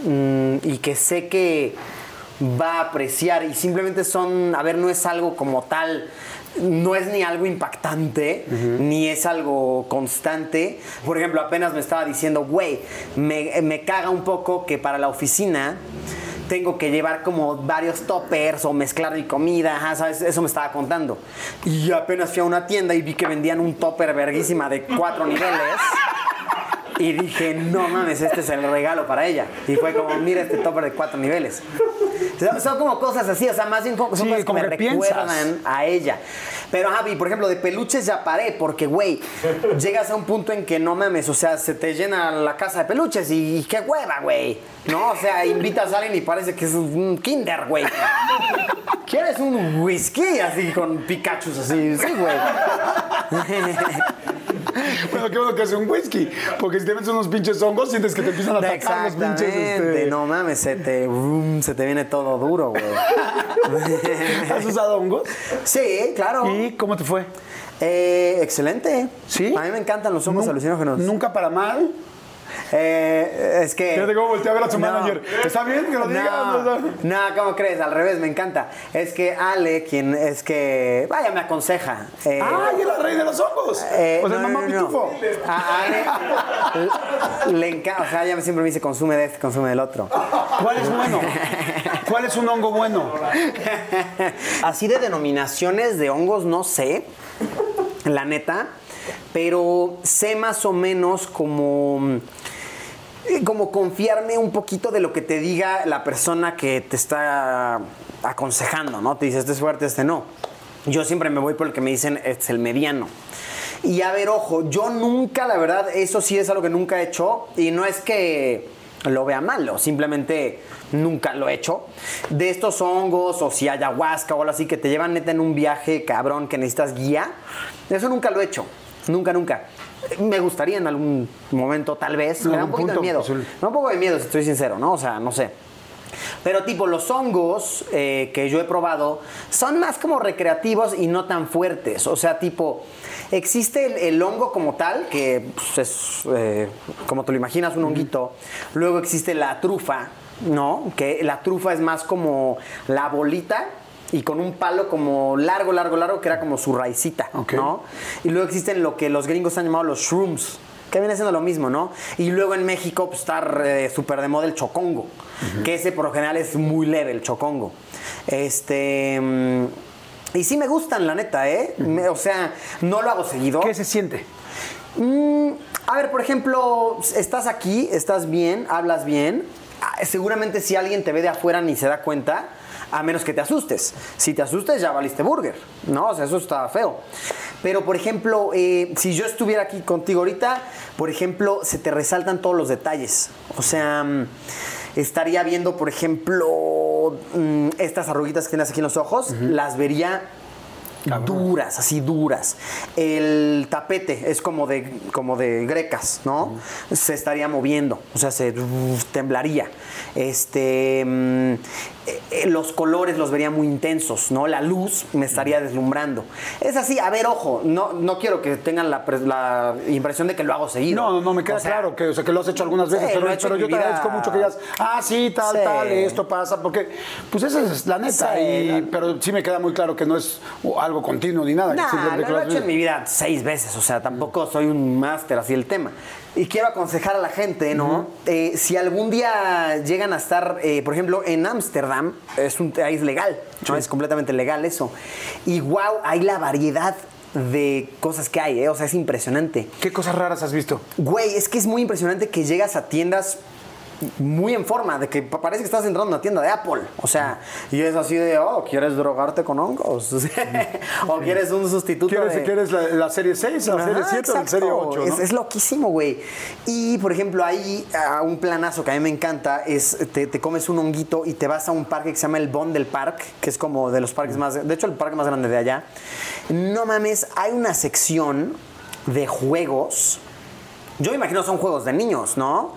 mm, y que sé que va a apreciar y simplemente son, a ver, no es algo como tal, no es ni algo impactante, ni es algo constante. Por ejemplo, apenas me estaba diciendo, güey, me, me caga un poco que para la oficina tengo que llevar como varios toppers o mezclar mi comida, ajá, ¿sabes? Eso me estaba contando. Y apenas fui a una tienda y vi que vendían un topper verguísima de cuatro niveles. Y dije, no mames, este es el regalo para ella. Y fue como, mira este topper de cuatro niveles. Son, son como cosas así, o sea, más bien son Sí, cosas que como me que piensas. recuerdan a ella. Pero, Javi, por ejemplo, de peluches ya paré, porque, güey, llegas a un punto en que no mames, o sea, se te llena la casa de peluches y, y qué hueva, güey. No, o sea, invitas a alguien y parece que es un kinder, güey. ¿Quieres un whisky así con Pikachu así? Sí, güey. Bueno, qué bueno que hace un whisky. Porque si te metes unos pinches hongos, sientes que te empiezan a atacar los pinches. Este- No mames, se te, rum, se te viene todo duro, güey. ¿Has usado hongos? sí, claro. ¿Y cómo te fue? Eh, excelente. ¿Sí? A mí me encantan los hongos Nu- alucinógenos. Nunca para mal. Eh, es que. Fíjate cómo volteé a ver a su No. manager. ¿Está bien que lo digas? No, ¿cómo crees? Al revés, me encanta. Es que Ale, quien es que. Vaya, me aconseja. Eh, ¡Ay, era el rey de los hongos! eh, o sea, no, mamá pitufo. A Ale le, le encanta. O sea, ella siempre me dice consume de este, consume del otro. ¿Cuál es bueno? ¿Cuál es un hongo bueno? Así de denominaciones de hongos, no sé, la neta, pero sé más o menos como, eh, como confiarme un poquito de lo que te diga la persona que te está aconsejando, ¿no? Te dice, este es fuerte, este no. Yo siempre me voy por el que me dicen, este es el mediano. Y a ver, ojo, yo nunca, la verdad, eso sí es algo que nunca he hecho. Y no es que lo vea malo, simplemente nunca lo he hecho. De estos hongos o si ayahuasca o algo así que te llevan neta en un viaje cabrón que necesitas guía, eso nunca lo he hecho. Nunca, nunca. Me gustaría en algún momento, tal vez. Me da un poquito de miedo. posible. Me da un poco de miedo, si estoy sincero, ¿no? O sea, no sé. Pero tipo, los hongos eh, que yo he probado son más como recreativos y no tan fuertes. O sea, tipo, existe el, el hongo como tal, que pues, es, eh, como te lo imaginas, un honguito. Luego existe la trufa, ¿no? Que la trufa es más como la bolita y con un palo como largo, largo, largo, que era como su raicita. ¿no? Y luego existen lo que los gringos han llamado los shrooms, que viene siendo lo mismo, ¿no? Y luego en México pues, está eh, súper de moda el chocongo, que ese por lo general es muy leve, el chocongo. Este. mm, y sí me gustan, la neta, ¿eh? Me- o sea, no lo hago seguido. ¿Qué se siente? Mm, a ver, por ejemplo, estás aquí, estás bien, hablas bien. Ah, Seguramente si alguien te ve de afuera ni se da cuenta, a menos que te asustes. Si te asustes ya valiste burger, ¿no? O sea, eso está feo. Pero, por ejemplo, eh, si yo estuviera aquí contigo ahorita, por ejemplo, se te resaltan todos los detalles. O sea, mm, estaría viendo, por ejemplo, mm, estas arruguitas que tienes aquí en los ojos, las vería duras, así duras. El tapete es como de, como de grecas, ¿no? Se estaría moviendo, o sea, se temblaría. Este, mm, los colores los vería muy intensos, ¿no? La luz me estaría deslumbrando. Es así, a ver, ojo, no, no quiero que tengan la, la impresión de que lo hago seguido. No, no, no, me queda O sea, claro que, o sea, que lo has hecho algunas veces, Sí, pero, lo he hecho pero en yo te agradezco mucho que digas, ah, sí, tal, Sí. tal, esto pasa, porque, pues esa es la neta, Sí, y- la- pero sí me queda muy claro que no es algo continuo ni nada. Nah, lo, que lo lo he hecho en mi vida seis veces, o sea, tampoco soy un máster así el tema. Y quiero aconsejar a la gente, ¿no? Eh, si algún día llegan a estar, eh, por ejemplo, en Ámsterdam, es un es legal, ¿no? Es completamente legal eso. Y wow, hay la variedad de cosas que hay, ¿eh? O sea, es impresionante. ¿Qué cosas raras has visto? Güey, es que es muy impresionante que llegas a tiendas muy en forma, de que pa- parece que estás entrando a una tienda de Apple. O sea, y es así de, oh, ¿quieres drogarte con hongos? o quieres un sustituto ¿Quieres, de... quieres la, la serie 6, la serie Ajá, 7 o la exacto. serie 8? Es, es loquísimo, güey. Y, por ejemplo, hay ah, un planazo que a mí me encanta, es te, te comes un honguito y te vas a un parque que se llama el Bond del Park, que es como de los parques más... De hecho, el parque más grande de allá. No mames, hay una sección de juegos... Yo imagino son juegos de niños, ¿no?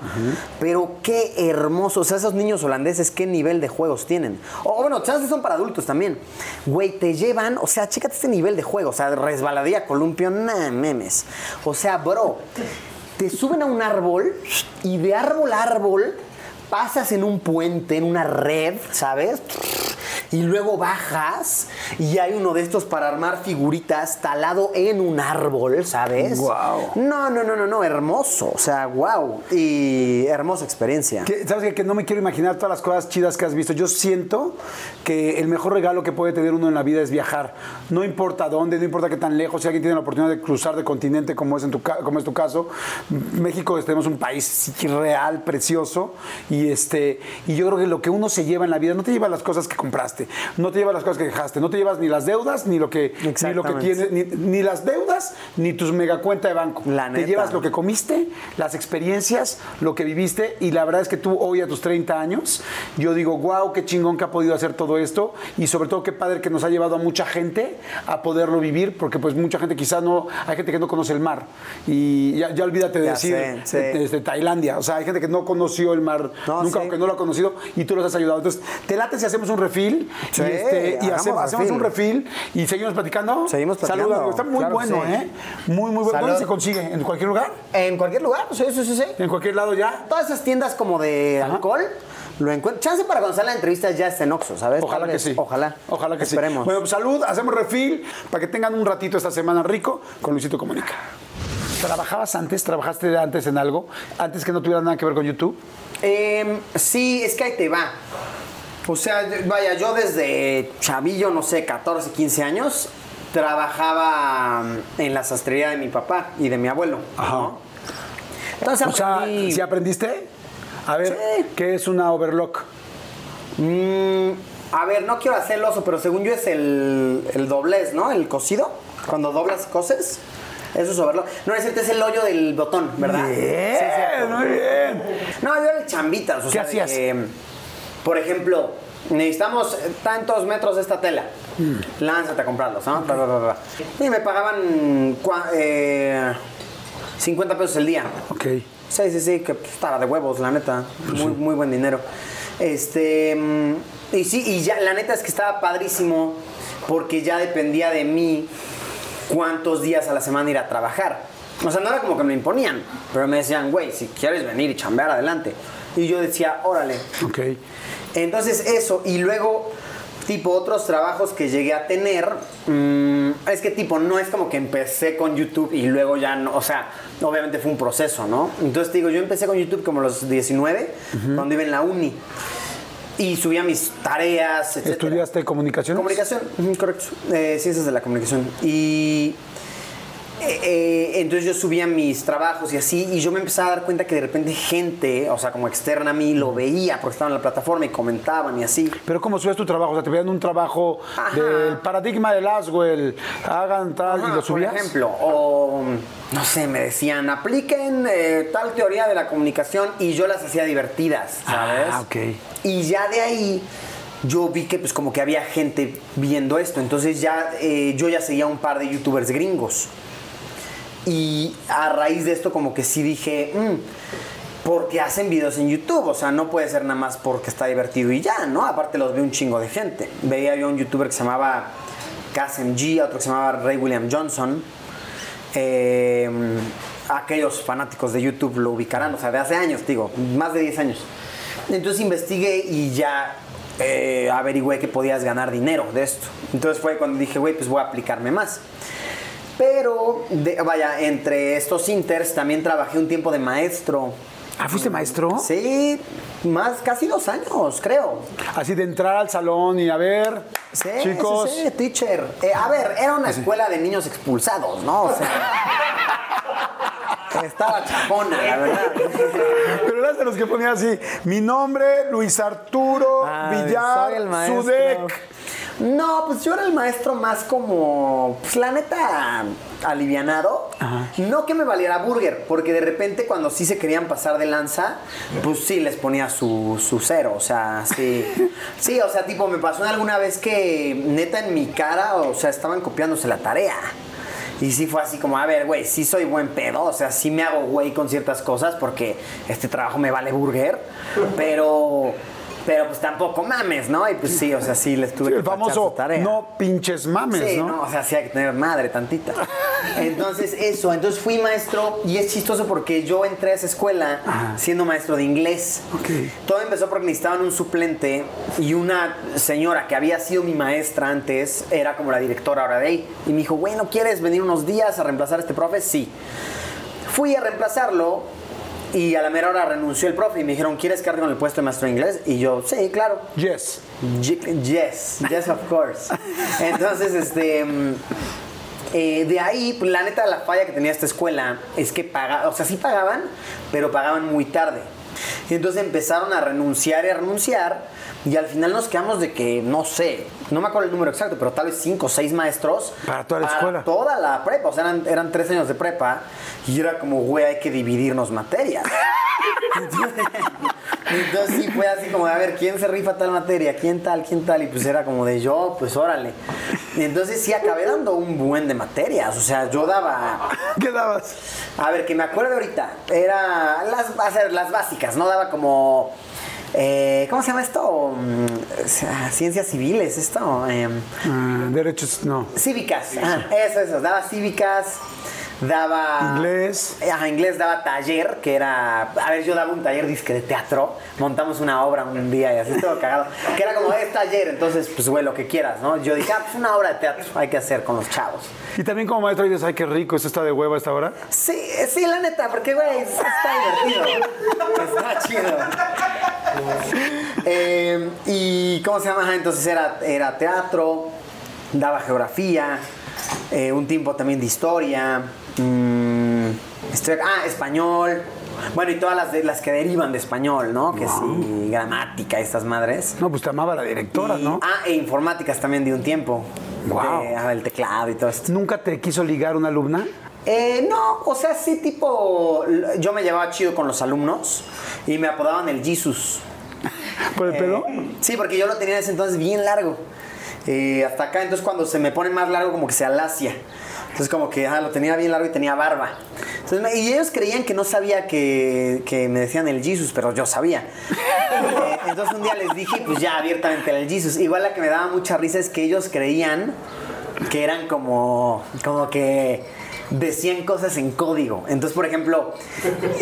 Pero qué hermosos. O sea, esos niños holandeses, qué nivel de juegos tienen. O o bueno, chances son para adultos también. Güey, te llevan, o sea, chécate este nivel de juego. O sea, resbaladilla, columpio, nah, memes. O sea, bro, te suben a un árbol y de árbol a árbol pasas en un puente, en una red, ¿sabes? Y luego bajas y hay uno de estos para armar figuritas talado en un árbol, ¿sabes? Guau. No, no, no, no, no, hermoso. O sea, wow. Y hermosa experiencia. Que, ¿Sabes qué? Que no me quiero imaginar todas las cosas chidas que has visto. Yo siento que el mejor regalo que puede tener uno en la vida es viajar. No importa dónde, no importa qué tan lejos, si alguien tiene la oportunidad de cruzar de continente como es, en tu, como es tu caso. México es- tenemos un país real, precioso. Y, este, y yo creo que lo que uno se lleva en la vida, no te lleva las cosas que compraste, no te lleva las cosas que dejaste, no te llevas ni las deudas, ni lo que, ni lo que tienes, ni, ni las deudas, ni tus mega cuenta de banco. La te neta. llevas lo que comiste, las experiencias, lo que viviste y la verdad es que tú hoy a tus 30 años, yo digo, wow, qué chingón que ha podido hacer todo esto y sobre todo qué padre que nos ha llevado a mucha gente a poderlo vivir porque pues mucha gente quizá no, hay gente que no conoce el mar y ya, ya olvídate de Ya decir sé, sí. de- desde Tailandia, o sea, hay gente que no conoció el mar No, nunca sí. o que no lo ha conocido y tú los has ayudado. Entonces, te late si hacemos un refil Sí, y, este, y hacemos, hacemos un refil y seguimos platicando. Seguimos platicando, Salud, amigo. está muy claro bueno, sí. ¿eh? Muy, muy bueno. ¿Dónde se consigue? ¿En cualquier lugar? En cualquier lugar, sí, sí, sí. ¿En cualquier lado ya? Todas esas tiendas como de Ajá. alcohol, lo encuentro. Chance para cuando la entrevista ya está en Oxxo, ¿sabes? Ojalá que sí. Ojalá. Ojalá que Esperemos. sí. Bueno, pues salud, hacemos refil para que tengan un ratito esta semana rico con Luisito Comunica. ¿Trabajabas antes? ¿Trabajaste antes en algo? Antes que no tuviera nada que ver con YouTube. Em, sí, es que ahí te va. O sea, vaya, yo desde chavillo, no sé, 14, 15 años, trabajaba en la sastrería de mi papá y de mi abuelo. Ajá. ¿no? Entonces O sea, aprendí- ¿sí aprendiste? A ver, Sí. ¿qué es una overlock? Mm, a ver, no quiero hacer el oso, pero según yo es el, el doblez, ¿no? El cosido. Cuando doblas y coses. Eso es overlock. No, es es el hoyo del botón, ¿verdad? Bien, Sí, muy bien. No, yo era el chambitas. O ¿Qué sea, de hacías? que, por ejemplo, necesitamos tantos metros de esta tela. Mm. Lánzate a comprarlos, ¿no? Bla, bla, bla, bla. Y me pagaban eh, 50 pesos el día. Ok. Sí, sí, sí, que pues, estaba de huevos, la neta. Muy, muy buen dinero. Este. mm, Y sí, y ya, la neta es que estaba padrísimo porque ya dependía de mí cuántos días a la semana ir a trabajar. O sea, no era como que me imponían, pero me decían, güey, si quieres venir y chambear adelante. Y yo decía, órale. Ok. Entonces eso, y luego, tipo, otros trabajos que llegué a tener, mm, es que tipo, no es como que empecé con YouTube y luego ya no, o sea, obviamente fue un proceso, ¿no? Entonces digo, yo empecé con YouTube como a los 19, cuando iba en la uni. Y subía mis tareas, etc. ¿Estudiaste comunicación? Comunicación, correcto. Eh, ciencias de la comunicación. Y eh, eh, entonces yo subía mis trabajos y así, y yo me empezaba a dar cuenta que de repente gente, o sea, como externa a mí, lo veía porque estaba en la plataforma y comentaban y así. Pero ¿cómo subías tu trabajo? O sea, te veían un trabajo Ajá. del paradigma del Aswell, hagan tal, y lo subías. Por ejemplo, o no sé, me decían, apliquen eh, tal teoría de la comunicación y yo las hacía divertidas, ¿sabes? Ah, ok. Y ya de ahí yo vi que pues como que había gente viendo esto, entonces ya eh, yo ya seguía un par de youtubers gringos. Y a raíz de esto como que sí dije, "Mm, porque hacen videos en YouTube, o sea, no puede ser nada más porque está divertido y ya, ¿no? Aparte los ve un chingo de gente. Veía yo un youtuber que se llamaba Kasim G, otro que se llamaba Ray William Johnson. Eh, aquellos fanáticos de YouTube lo ubicarán, o sea, de hace años, digo, más de 10 años. Entonces investigué y ya eh, averigüé que podías ganar dinero de esto. Entonces fue cuando dije, güey, pues voy a aplicarme más. Pero, de- vaya, entre estos inters también trabajé un tiempo de maestro Ah, ¿fuiste maestro? Sí, más casi dos años, creo. Así de entrar al salón y a ver, Sí, chicos. sí, sí, teacher. Eh, a ver, era una escuela de niños expulsados, ¿no? O sea, estaba chapona, la verdad. Pero eras de los que ponía así, mi nombre, Luis Arturo Ay, soy Villar. Sudek. No, pues yo era el maestro más como, pues la neta, alivianado. No que me valiera burger, porque de repente cuando sí se querían pasar de lanza, pues sí les ponía su, su cero, o sea, sí. Sí, o sea, tipo, me pasó alguna vez que neta en mi cara, o sea, estaban copiándose la tarea. Y sí fue así como, a ver, güey, sí soy buen pedo, o sea, sí me hago güey con ciertas cosas porque este trabajo me vale burger, pero, pero pues tampoco mames, ¿no? Y pues sí, o sea, sí les tuve Sí, que el famoso su tarea. no pinches mames, Sí, ¿no? ¿no? O sea, sí hay que tener madre tantita. Entonces, eso. Entonces fui maestro y es chistoso porque yo entré a esa escuela siendo maestro de inglés. Ok. Todo empezó porque necesitaban un suplente y una señora que había sido mi maestra antes era como la directora ahora de ahí. Y me dijo, güey, ¿no quieres venir unos días a reemplazar a este profe? Sí. Fui a reemplazarlo y a la mera hora renunció el profe y me dijeron, ¿quieres quedarte con el puesto de maestro de inglés? Y yo, sí, claro. Yes. Ye- Yes, yes, of course. Entonces, este. mm, eh, de ahí, pues, la neta, la falla que tenía esta escuela es que pagaban, o sea, sí pagaban, pero pagaban muy tarde. Y entonces empezaron a renunciar y a renunciar, y al final nos quedamos de que, no sé, no me acuerdo el número exacto, pero tal vez cinco o seis maestros. Para toda la escuela. Toda la prepa, o sea, eran, eran tres años de prepa, y era como, güey, hay que dividirnos materias. Entonces sí fue así como, de, a ver, ¿quién se rifa tal materia? ¿Quién tal? ¿Quién tal? Y pues era como de yo, pues órale. Y entonces sí acabé dando un buen de materias. O sea, yo daba. ¿Qué dabas? A ver, que me acuerdo ahorita. Era las, a ser, las básicas, ¿no? Daba como. Eh, ¿Cómo se llama esto? Mm, sea, Ciencias civiles, esto. Em, Ah, derechos, no. cívicas. Ah, eso, eso. Daba cívicas. Daba. Inglés. Ajá, inglés daba taller, que era. A ver, yo daba un taller disque de teatro. Montamos una obra un día y así todo cagado. Que era como, es taller, entonces, pues, güey, lo que quieras, ¿no? Yo dije, ah, pues una obra de teatro hay que hacer con los chavos. Y también como maestro dices, ay, qué rico, esto está de hueva esta hora. Sí, eh, sí, la neta, porque, güey, está divertido. Está chido. Eh, y, ¿cómo se llama? Entonces era, era teatro, daba geografía, eh, un tiempo también de historia, mm, historia- ah, español. Bueno, y todas las, de- las que derivan de español, ¿no? Que sí, gramática, estas madres. No, pues te amaba la directora, Y- ¿no? Ah, e informáticas también de un tiempo. De- ah, el teclado y todo esto. ¿Nunca te quiso ligar una alumna? Eh, no, o sea, sí, tipo. Yo me llevaba chido con los alumnos y me apodaban el Jesus. ¿Por el pelo? Eh, sí, porque yo lo tenía en ese entonces bien largo. Eh, hasta acá, entonces cuando se me pone más largo, como que se alacia. Entonces, como que ah, lo tenía bien largo y tenía barba. Entonces, y ellos creían que no sabía que, que me decían el Jesus, pero yo sabía. Eh, entonces, un día les dije, pues ya abiertamente el Jesus. Igual la que me daba mucha risa es que ellos creían que eran como, como que decían cosas en código. Entonces, por ejemplo,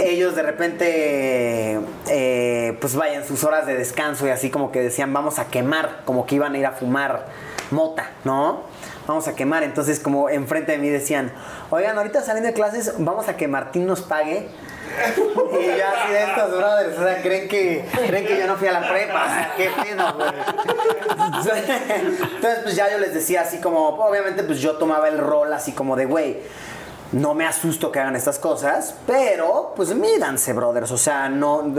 ellos de repente, eh, pues vayan sus horas de descanso y así como que decían, vamos a quemar, como que iban a ir a fumar mota, ¿no? Vamos a quemar. Entonces, como enfrente de mí decían, oigan, ahorita saliendo de clases, vamos a que Martín nos pague. Y yo así de estos brothers, o sea, creen que, creen que yo no fui a la prepa, qué pedo, güey. Entonces, pues ya yo les decía así como, obviamente, pues yo tomaba el rol así como de, güey, no me asusto que hagan estas cosas, pero pues mídanse, brothers, o sea, no,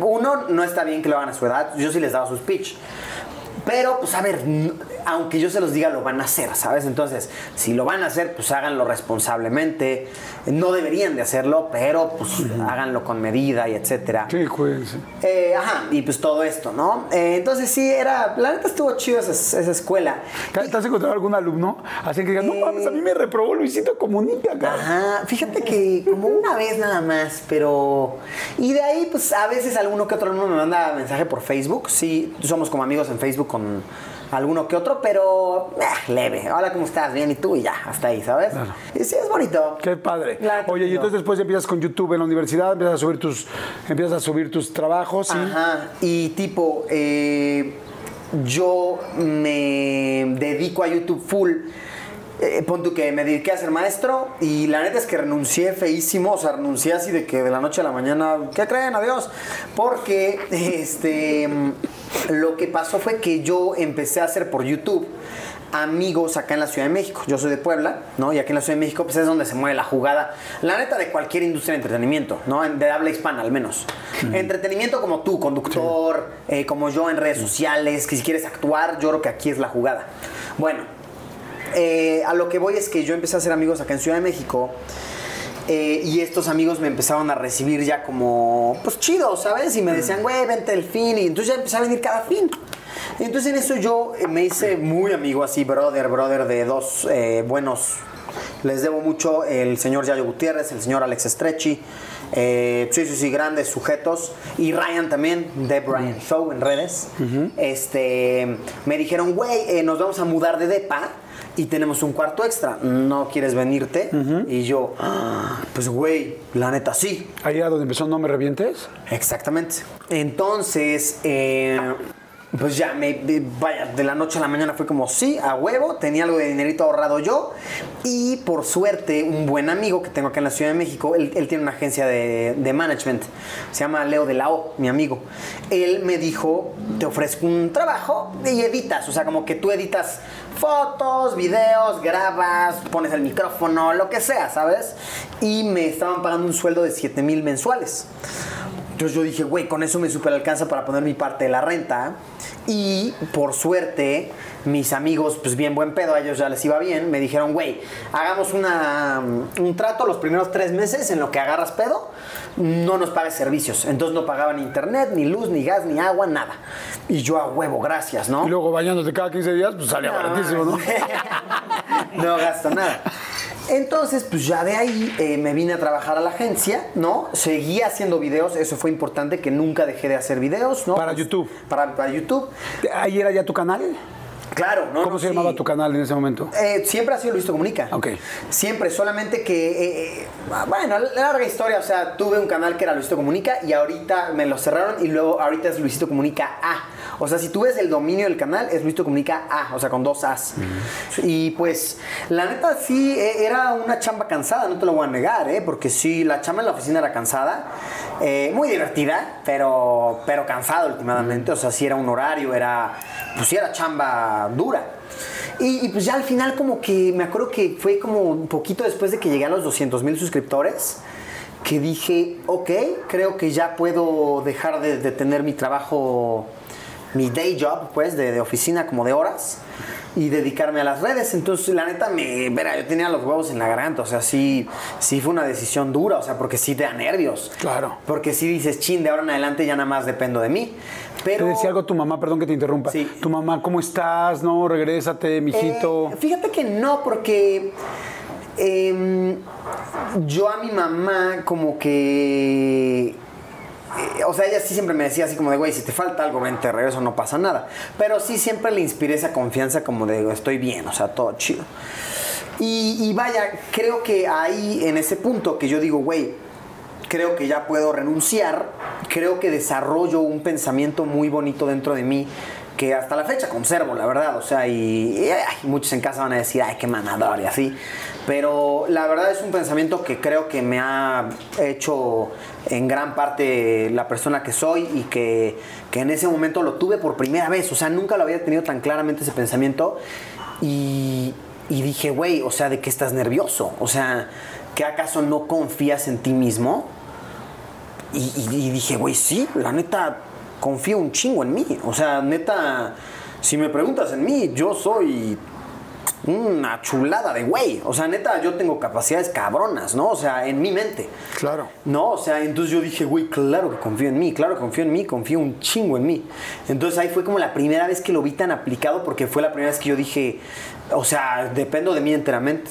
uno, no está bien que lo hagan a su edad, yo sí les daba su speech. Pero, pues a ver, aunque yo se los diga, lo van a hacer, ¿sabes? Entonces, si lo van a hacer, pues háganlo responsablemente. No deberían de hacerlo, pero pues háganlo con medida y etcétera. Sí, cuídense. Eh, ajá, y pues todo esto, ¿no? Eh, entonces sí, era, la neta estuvo chido esa, esa escuela. ¿Te has encontrado algún alumno? Así que digan, no mames, a mí me reprobó Luisito Comunica, acá. Ajá, fíjate que como una vez nada más, pero... Y de ahí, pues a veces alguno que otro alumno me manda mensaje por Facebook. Sí, somos como amigos en Facebook con alguno que otro, pero eh, leve. Hola, ¿cómo estás? Bien, ¿y tú? Y ya, hasta ahí, ¿sabes? Y sí, es bonito. Qué padre. La neta, Oye, y entonces después empiezas con YouTube en la universidad, empiezas a subir tus, empiezas a subir tus trabajos y Ajá, y tipo, eh, yo me dedico a YouTube full eh, pon tú que me dediqué a ser maestro y la neta es que renuncié feísimo, o sea, renuncié así de que de la noche a la mañana, ¿qué creen? Adiós. Porque este, lo que pasó fue que yo empecé a hacer por YouTube amigos acá en la Ciudad de México. Yo soy de Puebla, ¿no? Y aquí en la Ciudad de México pues es donde se mueve la jugada, la neta de cualquier industria de entretenimiento, ¿no? De habla hispana al menos. Entretenimiento como tú, conductor, eh, como yo en redes sociales, que si quieres actuar, yo creo que aquí es la jugada. Bueno, eh, a lo que voy es que yo empecé a hacer amigos acá en Ciudad de México. eh, y estos amigos me empezaban a recibir ya como, pues chido, ¿sabes? Y me decían, güey, vente el fin. Y entonces ya empecé a venir cada fin. Y entonces en eso yo eh, me hice muy amigo así, brother, brother, de dos eh, buenos. Les debo mucho el señor Yayo Gutiérrez, el señor Alex Estrechi. eh, sí, sí, sí, grandes sujetos. Y Ryan también, de Brian Show en redes. Este, me dijeron, güey, eh, nos vamos a mudar de DEPA y tenemos un cuarto extra. ¿No quieres venirte? Y yo, "Ah, pues güey, la neta sí. Ahí era donde empezó No Me Revientes. Exactamente. Entonces, eh, pues ya, me, vaya, de la noche a la mañana fue como, sí, a huevo, tenía algo de dinerito ahorrado yo. Y por suerte, un buen amigo que tengo acá en la Ciudad de México, él, él tiene una agencia de, de management, se llama Leo de la O, mi amigo. Él me dijo, te ofrezco un trabajo y editas, o sea, como que tú editas fotos, videos, grabas, pones el micrófono, lo que sea, ¿sabes? Y me estaban pagando un sueldo de 7 mil mensuales. Entonces yo dije, güey, con eso me super alcanza para poner mi parte de la renta. Y por suerte, mis amigos, pues bien buen pedo, a ellos ya les iba bien, me dijeron, güey, hagamos una, un trato los primeros tres meses en lo que agarras pedo, no nos pagues servicios. Entonces no pagaban internet, ni luz, ni gas, ni agua, nada. Y yo a huevo, gracias, ¿no? Y luego bañándote cada 15 días, pues salía baratísimo, ¿no? no gasto nada. Entonces, pues ya de ahí eh, me vine a trabajar a la agencia, ¿no? Seguí haciendo videos, eso fue importante, que nunca dejé de hacer videos, ¿no? Para Pues, YouTube. Para, para YouTube. ¿Ahí era ya tu canal? Claro, ¿no? ¿Cómo no, se sí. llamaba tu canal en ese momento? Eh, siempre ha sido Luisito Comunica. Ok. Siempre, solamente que, eh, eh, bueno, larga historia, o sea, tuve un canal que era Luisito Comunica y ahorita me lo cerraron y luego ahorita es Luisito Comunica A. O sea, si tú ves el dominio del canal, es Luisito Comunica A, o sea, con dos As. Y pues, la neta sí, eh, era una chamba cansada, no te lo voy a negar, ¿eh? Porque sí, la chamba en la oficina era cansada, muy divertida, pero, pero cansada últimamente, o sea, sí era un horario, era, pues sí era chamba dura. Y, y pues ya al final como que me acuerdo que fue como un poquito después de que llegué a los 200 mil suscriptores que dije, ok, creo que ya puedo dejar de, de tener mi trabajo, mi day job, pues, de, de oficina como de horas y dedicarme a las redes. Entonces, la neta, me, verá, yo tenía los huevos en la garganta, o sea, sí, sí fue una decisión dura, o sea, porque sí te da nervios. Claro. Porque sí dices, chin, de ahora en adelante ya nada más dependo de mí. Pero... Te decía algo tu mamá, perdón que te interrumpa. Sí. Tu mamá, ¿cómo estás? No, regrésate, mijito. Eh, fíjate que no, porque em, yo a mi mamá como que... eh, o sea, ella sí siempre me decía así como de, güey, si te falta algo, vente, regreso, no pasa nada. Pero sí siempre le inspiré esa confianza como de, estoy bien, o sea, todo chido. Y, y vaya, creo que ahí, en ese punto que yo digo, güey, creo que ya puedo renunciar, creo que desarrollo un pensamiento muy bonito dentro de mí que hasta la fecha conservo, la verdad, o sea, y, muchos en casa van a decir, ay, qué manador y así, pero la verdad es un pensamiento que creo que me ha hecho en gran parte la persona que soy y que, que en ese momento lo tuve por primera vez, o sea, nunca lo había tenido tan claramente ese pensamiento y, y dije, güey, o sea, ¿de qué estás nervioso? O sea, ¿que acaso no confías en ti mismo? Y, y- y dije, güey, sí, la neta, confío un chingo en mí. O sea, neta, si me preguntas en mí, yo soy una chulada de güey. O sea, neta, yo tengo capacidades cabronas, ¿no? O sea, en mi mente. Claro. No, o sea, entonces yo dije, güey, claro que confío en mí, claro que confío en mí, confío un chingo en mí. Entonces ahí fue como la primera vez que lo vi tan aplicado porque fue la primera vez que yo dije, o sea, dependo de mí enteramente.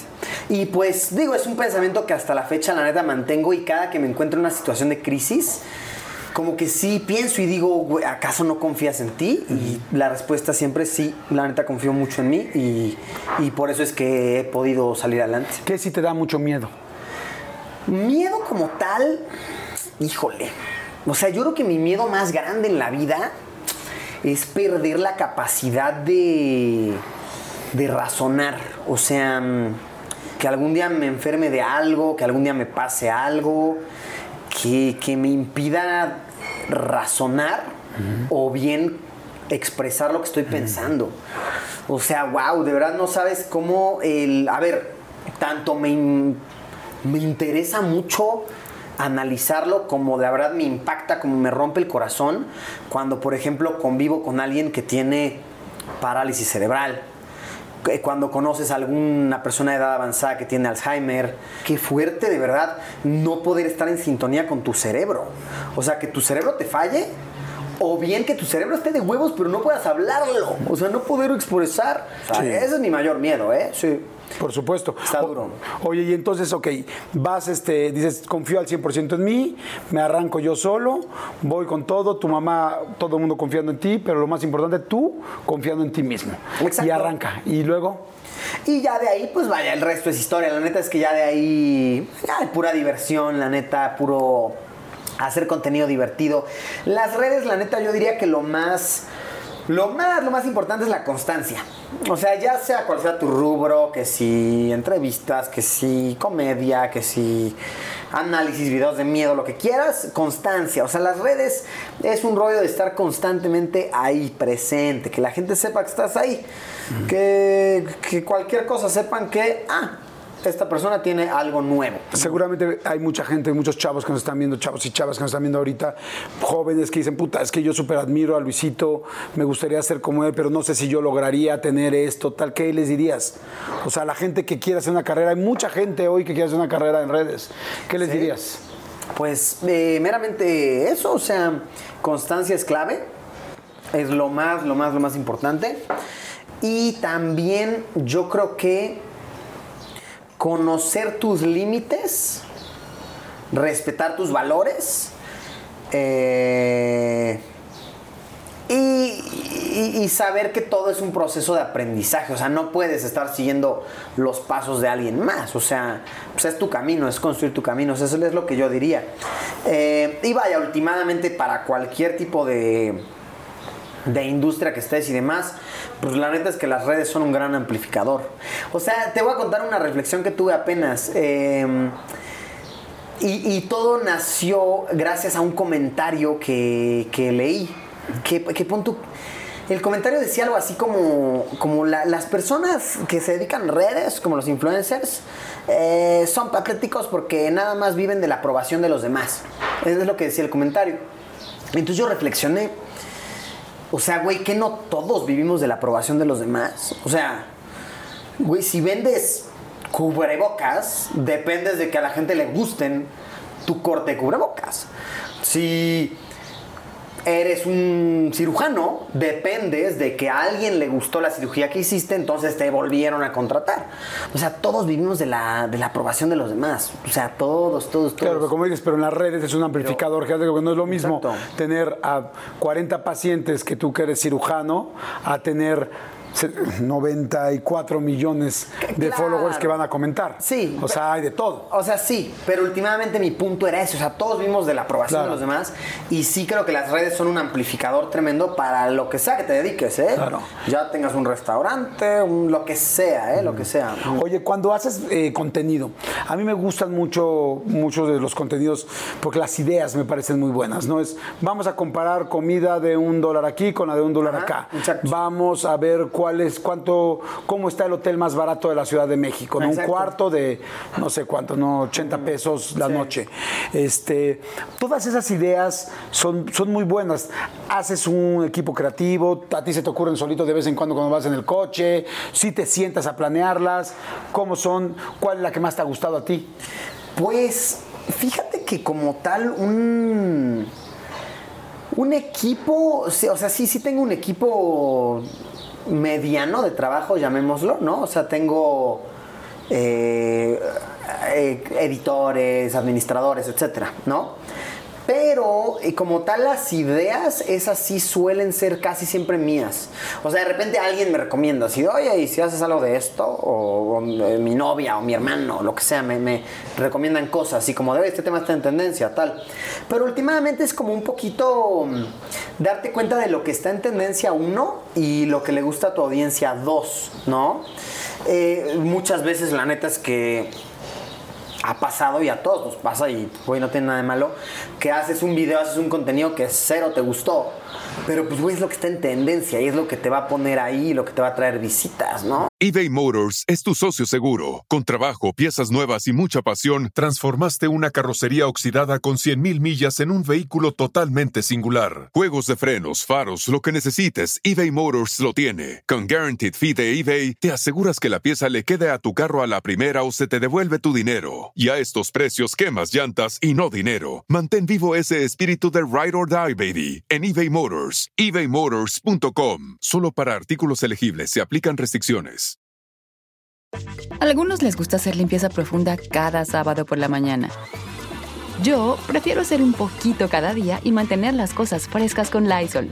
Y pues digo, es un pensamiento que hasta la fecha la neta mantengo y cada que me encuentro en una situación de crisis, como que sí pienso y digo, ¿acaso no confías en ti? Y la respuesta siempre es sí, la neta confío mucho en mí y, y por eso es que he podido salir adelante. ¿Qué si te da mucho miedo? Miedo como tal, híjole. O sea, yo creo que mi miedo más grande en la vida es perder la capacidad de. De razonar. O sea, mm, que algún día me enferme de algo, que algún día me pase algo, que, que me impida razonar o bien expresar lo que estoy pensando. O sea, wow, de verdad no sabes cómo el... A ver, tanto me, in- me interesa mucho analizarlo como de verdad me impacta, como me rompe el corazón cuando, por ejemplo, convivo con alguien que tiene parálisis cerebral. Que Cuando conoces a alguna persona de edad avanzada que tiene Alzheimer, qué fuerte de verdad no poder estar en sintonía con tu cerebro. O sea, que tu cerebro te falle o bien que tu cerebro esté de huevos pero no puedas hablarlo. O sea, no poder expresar. O sea, Sí. Ese es mi mayor miedo, ¿eh? Sí. Por supuesto. Está O- duro. Oye, y entonces, ok, vas, este, dices, confío al 100% en mí, me arranco yo solo, voy con todo, tu mamá, todo el mundo confiando en ti, pero lo más importante, tú confiando en ti mismo. Exacto. Y arranca. Y luego, Y ya de ahí, pues vaya, el resto es historia. La neta es que ya de ahí, ya hay pura diversión, la neta, puro hacer contenido divertido. Las redes, la neta, yo diría que lo más, lo más, lo más importante es la constancia. O sea, ya sea cual sea tu rubro, que si entrevistas, que si comedia, que si análisis, videos de miedo, lo que quieras, constancia. O sea, las redes es un rollo de estar constantemente ahí presente, que la gente sepa que estás ahí, que, que cualquier cosa sepan que, ah, esta persona tiene algo nuevo. seguramente hay mucha gente, muchos chavos que nos están viendo, chavos y chavas que nos están viendo ahorita, jóvenes que dicen, puta, es que yo súper admiro a Luisito, me gustaría ser como él, pero no sé si yo lograría tener esto, tal, ¿qué les dirías? O sea, la gente que quiere hacer una carrera, hay mucha gente hoy que quiere hacer una carrera en redes, ¿qué les dirías? Pues eh, meramente eso, o sea, constancia es clave, es lo más, lo más, lo más importante. Y también yo creo que conocer tus límites, respetar tus valores eh, y, saber que todo es un proceso de aprendizaje. O sea, no puedes estar siguiendo los pasos de alguien más. O sea, pues es tu camino, es construir tu camino. O sea, eso es lo que yo diría. Eh, y vaya, últimamente para cualquier tipo de, de industria que estés y demás, pues la neta es que las redes son un gran amplificador. O sea, te voy a contar una reflexión que tuve apenas. eh, y, todo nació gracias a un comentario que, que leí. Que, tú- el comentario decía algo así como, como la- las personas que se dedican a redes, como los influencers, eh, son patéticos porque nada más viven de la aprobación de los demás. Eso es lo que decía el comentario. Entonces yo reflexioné. O sea, güey, que no todos vivimos de la aprobación de los demás. O sea, güey, si vendes cubrebocas, dependes de que a la gente le gusten tu corte de cubrebocas. Si eres un cirujano, dependes de que a alguien le gustó la cirugía que hiciste, entonces te volvieron a contratar. O sea, todos vivimos de la, de la aprobación de los demás. O sea, todos, todos, todos. Claro, pero como dices, pero en las redes es un amplificador, que no es lo mismo Exacto. tener a 40 pacientes que tú que eres cirujano, a tener 94 millones de Claro. followers que van a comentar. Sí. O sea, hay de todo. O sea, sí, pero últimamente mi punto era eso. O sea, todos vimos de la aprobación Claro. de los demás. Y sí creo que las redes son un amplificador tremendo para lo que sea que te dediques, ¿eh? Claro. Ya tengas un restaurante, un- lo que sea, ¿eh? Lo que sea. Oye, cuando haces eh, contenido, a mí me gustan mucho muchos de los contenidos porque las ideas me parecen muy buenas, ¿no? Es, vamos a comparar comida de un dólar aquí con la de un dólar Ajá, acá. exacto. Vamos a ver cuál es, cuánto, cómo está el hotel más barato de la Ciudad de México, ¿no? Un cuarto de, no sé cuánto, ¿no? 80 pesos la Sí. noche. Este, todas esas ideas son, son muy buenas. Haces un equipo creativo, a ti se te ocurren solitos de vez en cuando cuando vas en el coche, si te sientas a planearlas, cómo son, cuál es la que más te ha gustado a ti. Pues fíjate que como tal un un equipo, o sea, sí sí tengo un equipo mediano de trabajo, llamémoslo, ¿no? O sea, tengo eh, eh, editores, administradores, etcétera, ¿no? Pero eh, como tal las ideas, esas sí suelen ser casi siempre mías. O sea, de repente alguien me recomienda, así, oye, ¿y si haces algo de esto? O, o, eh, mi novia o mi hermano, lo que sea, me, me recomiendan cosas, así como, de este tema está en tendencia, tal. Pero últimamente es como un poquito mm, darte cuenta de lo que está en tendencia uno y lo que le gusta a tu audiencia dos, ¿no? Eh, muchas veces la neta es que ha pasado y a todos nos pasa y güey no tiene nada de malo. Que haces un video, haces un contenido que cero te gustó, pero pues güey es lo que está en tendencia y es lo que te va a poner ahí, lo que te va a traer visitas, ¿no? eBay Motors es tu socio seguro. Con trabajo, piezas nuevas y mucha pasión, transformaste una carrocería oxidada con 100.000 millas en un vehículo totalmente singular. Juegos de frenos, faros, lo que necesites, eBay Motors lo tiene. Con Guaranteed Fee de eBay, te aseguras que la pieza le quede a tu carro a la primera o se te devuelve tu dinero. Y a estos precios, quemas llantas y no dinero. Mantén vivo ese espíritu de Ride or Die, baby, en eBay Motors. ebaymotors.com. Solo para artículos elegibles se aplican restricciones. Algunos les gusta hacer limpieza profunda cada sábado por la mañana. Yo prefiero hacer un poquito cada día y mantener las cosas frescas con Lysol.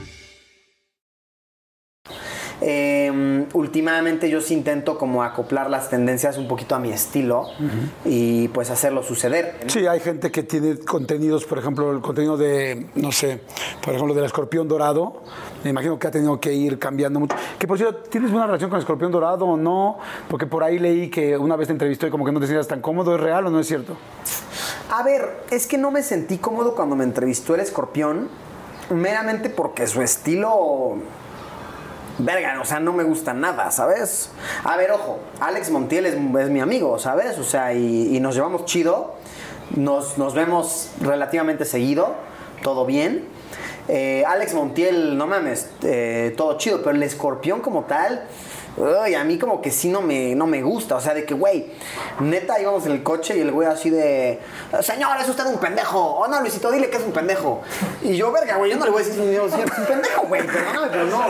Eh, últimamente yo sí intento como acoplar las tendencias un poquito a mi estilo y pues hacerlo suceder. Sí, hay gente que tiene contenidos, por ejemplo, el contenido de, no sé, por ejemplo, del escorpión dorado. Me imagino que ha tenido que ir cambiando mucho. Que por cierto, ¿tienes buena relación con el escorpión dorado o no? Porque por ahí leí que una vez te entrevistó y como que no te sientas tan cómodo. ¿Es real o no es cierto? A ver, es que no me sentí cómodo cuando me entrevistó el escorpión, meramente porque su estilo verga, o sea, no me gusta nada, ¿sabes? A ver, ojo, Alex Montiel es, mi amigo, ¿sabes? O sea, y, nos llevamos chido, nos, nos, vemos relativamente seguido, todo bien. Eh, Alex Montiel, no mames, eh, todo chido, pero el escorpión como tal, uy, a mí como que sí no me, no me gusta, o sea, de que, güey, neta íbamos en el coche y el güey así de, señor, es usted un pendejo, o no, Luisito, dile que es un pendejo. Y yo, verga, güey, yo no le voy a decir, es un pendejo, güey, perdóname, pero no.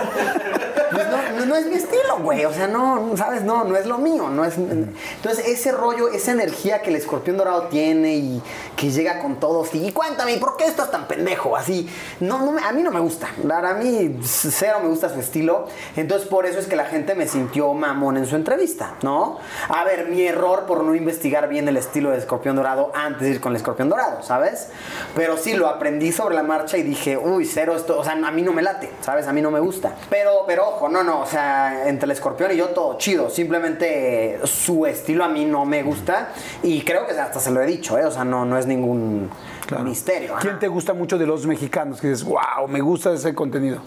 Pues no, es mi estilo, güey. O sea, no, ¿sabes? No, no es lo mío. No es... Entonces, ese rollo, esa energía que el escorpión dorado tiene y que llega con todos. Y cuéntame, ¿por qué estás tan pendejo? Así, no, no a mí no me gusta. A mí cero me gusta su estilo. Entonces, por eso es que la gente me sintió mamón en su entrevista, ¿no? A ver, mi error por no investigar bien el estilo de escorpión dorado antes de ir con el escorpión dorado, ¿sabes? Pero sí, lo aprendí sobre la marcha y dije, uy, cero esto. O sea, a mí no me late, ¿sabes? A mí no me gusta. Pero, pero ojo, no, no, o sea, entre el escorpión y yo todo chido. Simplemente su estilo a mí no me gusta y creo que hasta se lo he dicho, ¿eh? O sea, no, no es ningún claro. misterio. ¿Quién te gusta mucho de los mexicanos? Que dices, wow, me gusta ese contenido.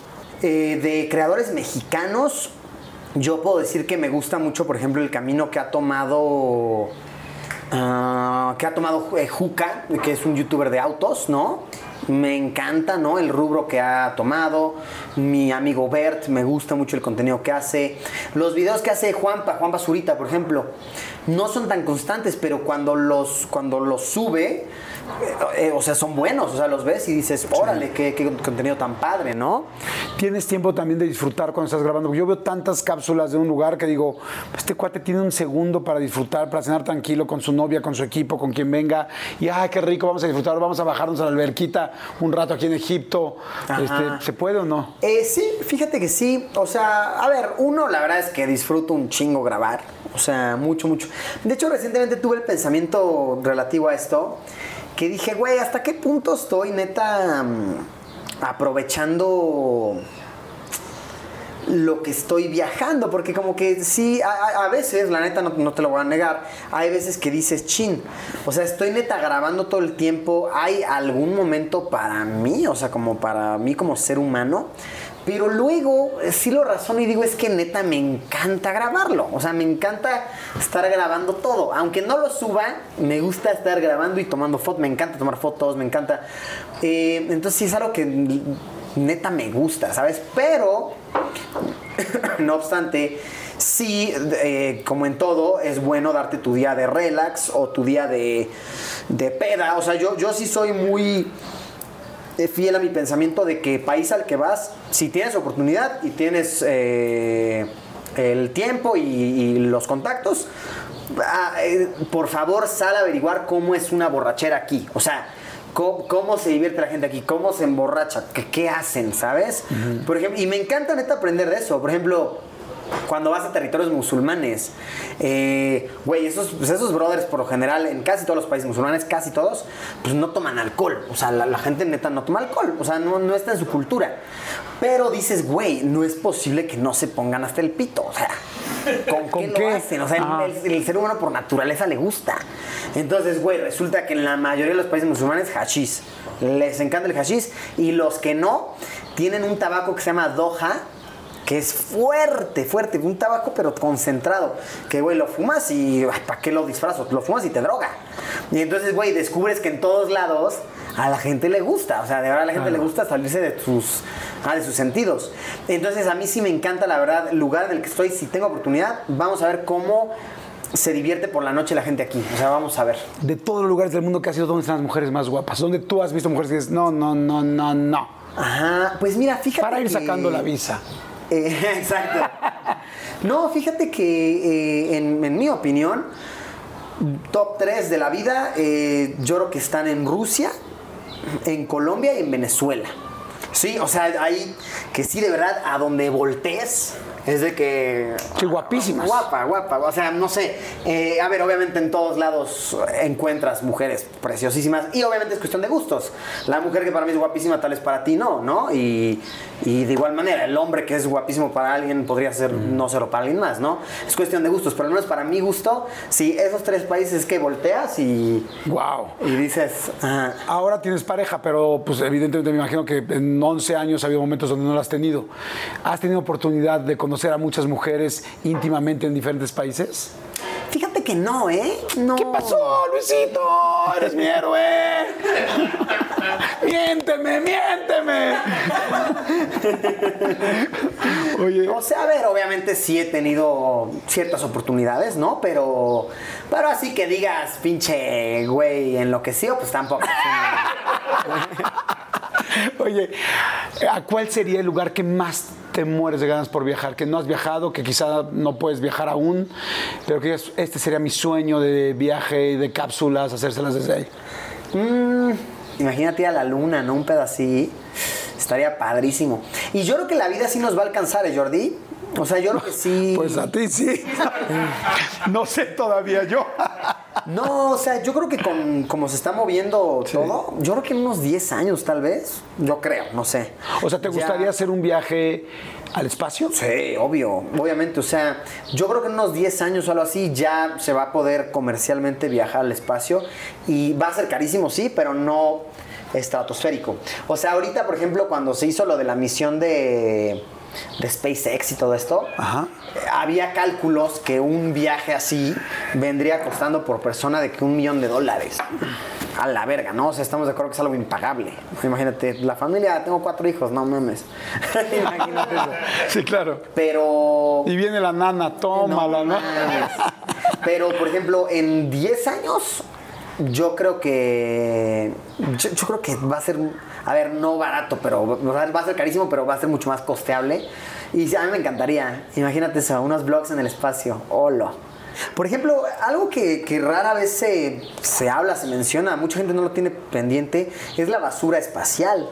Eh, de creadores mexicanos, yo puedo decir que me gusta mucho, por ejemplo, el camino que ha tomado. Uh, que ha tomado eh, Juca, que es un youtuber de autos, ¿no? Me encanta, ¿no? El rubro que ha tomado. Mi amigo Bert, me gusta mucho el contenido que hace. Los videos que hace Juanpa, Juan Basurita, por ejemplo, no son tan constantes, pero cuando los, cuando los sube, eh, o sea, son buenos, o sea, los ves y dices, órale, qué, qué, contenido tan padre, ¿no? Tienes tiempo también de disfrutar cuando estás grabando. Yo veo tantas cápsulas de un lugar que digo, este cuate tiene un segundo para disfrutar, para cenar tranquilo con su novia, con su equipo, con quien venga, y ay, qué rico, vamos a disfrutar, vamos a bajarnos a la alberquita un rato aquí en Egipto. Este, ¿Se puede o no? Eh, sí, fíjate que sí. O sea, a ver, uno, la verdad es que disfruto un chingo grabar. O sea, mucho, mucho. De hecho, recientemente tuve el pensamiento relativo a esto que dije, güey, ¿hasta qué punto estoy neta um, aprovechando lo que estoy viajando? Porque como que sí, a, a veces, la neta no, no, te lo voy a negar, hay veces que dices, chin, o sea, estoy neta grabando todo el tiempo, hay algún momento para mí, o sea, como para mí como ser humano. Pero luego sí lo razono y digo, es que neta me encanta grabarlo. O sea, me encanta estar grabando todo. Aunque no lo suba, me gusta estar grabando y tomando fotos. Me encanta tomar fotos, me encanta. Eh, entonces sí es algo que neta me gusta, ¿sabes? Pero, no obstante, sí, eh, como en todo, es bueno darte tu día de relax o tu día de, de peda. O sea, yo, yo sí soy muy eh, fiel a mi pensamiento de que país al que vas, si tienes oportunidad y tienes eh, el tiempo y, y los contactos, ah, eh, por favor sal a averiguar cómo es una borrachera aquí. O sea, cómo, cómo se divierte la gente aquí, cómo se emborracha, qué, qué hacen, ¿sabes? Por ejemplo, y me encanta neta aprender de eso. Por ejemplo, cuando vas a territorios musulmanes, eh, güey, esos, pues esos brothers por lo general, en casi todos los países musulmanes, casi todos, pues no toman alcohol. O sea, la, la gente neta no toma alcohol. O sea, no, no está en su cultura. Pero dices, güey, no es posible que no se pongan hasta el pito. O sea, ¿con, ¿Con qué, qué? lo hacen? O sea, el ser humano por naturaleza le gusta. Entonces, güey, resulta que en la mayoría de los países musulmanes, hashish. Les encanta el hashish. Y los que no, tienen un tabaco que se llama Doha, que es fuerte, fuerte, un tabaco pero concentrado, que güey lo fumas y ¿para qué lo disfrazo? Lo fumas y te droga. Y entonces, güey, descubres que en todos lados a la gente le gusta, o sea, de verdad a la gente le gusta salirse de sus ah, de sus sentidos. Entonces, a mí sí me encanta la verdad el lugar en el que estoy, si tengo oportunidad, vamos a ver cómo se divierte por la noche la gente aquí. O sea, vamos a ver. De todos los lugares del mundo que has ido, ¿dónde están las mujeres más guapas? ¿Dónde tú has visto mujeres que dices, no, no, no, no, no? Ajá, pues mira, fíjate Para ir que- sacando la visa. Eh, exacto. No, fíjate que eh, en, en mi opinión, top 3 de la vida, eh, yo creo que están en Rusia, en Colombia y en Venezuela. Sí, o sea, hay que sí, de verdad, a donde voltees, es de que... Sí, guapísimas. Guapa, guapa. O sea, no sé. eh, a ver, obviamente en todos lados encuentras mujeres preciosísimas y obviamente es cuestión de gustos. La mujer que para mí es guapísima tal vez para ti no, ¿no? Y, y de igual manera, el hombre que es guapísimo para alguien podría ser no serlo para alguien más, ¿no? Es cuestión de gustos, pero no es para mi gusto. Si esos tres países que volteas y, Wow. y dices, ah, Ahora tienes pareja, pero pues evidentemente me imagino que en 11 años ha habido momentos donde no la has tenido. ¿Has tenido oportunidad de conocer a muchas mujeres íntimamente en diferentes países? fíjate que no, ¿eh? No. ¿Qué pasó, Luisito? Eres mi héroe. miénteme, miénteme. Oye, O sea, a ver, obviamente sí he tenido ciertas oportunidades, ¿no? Pero, pero así que digas, pinche güey enloquecido, pues tampoco. oye, ¿a cuál sería el lugar que más te mueres de ganas por viajar? Que no has viajado, que quizá no puedes viajar aún, pero que este sería mi sueño de viaje, de cápsulas, hacérselas desde ahí. Mm, imagínate a la luna, ¿no? Un así. Estaría padrísimo. Y yo creo que la vida sí nos va a alcanzar, ¿eh, Jordi? O sea, yo creo que sí. Pues a ti sí. no sé todavía yo. No, o sea, yo creo que con como se está moviendo todo, yo creo que en unos 10 años tal vez. Yo creo, no sé. O sea, ¿te Ya- gustaría hacer un viaje al espacio? Sí, obvio, obviamente, o sea, yo creo que en unos 10 años o algo así ya se va a poder comercialmente viajar al espacio y va a ser carísimo, sí, pero no estratosférico. O sea, ahorita, por ejemplo, cuando se hizo lo de la misión de, de SpaceX y todo esto, Ajá. había cálculos que un viaje así vendría costando por persona de que un millón de dólares. A la verga, ¿no? O sea, estamos de acuerdo que es algo impagable. Imagínate, la familia, tengo cuatro hijos, no mames. Imagínate eso. Sí, claro. Pero. Y viene la nana, tómala, ¿no? mames. Pero, por ejemplo, en 10 años, yo creo que. Yo, yo creo que va a ser. A ver, no barato, pero. Va a ser carísimo, pero va a ser mucho más costeable. Y a mí me encantaría. Imagínate eso, unos vlogs en el espacio. Hola. Por ejemplo, algo que, que rara vez se, se habla, se menciona, mucha gente no lo tiene pendiente, es la basura espacial.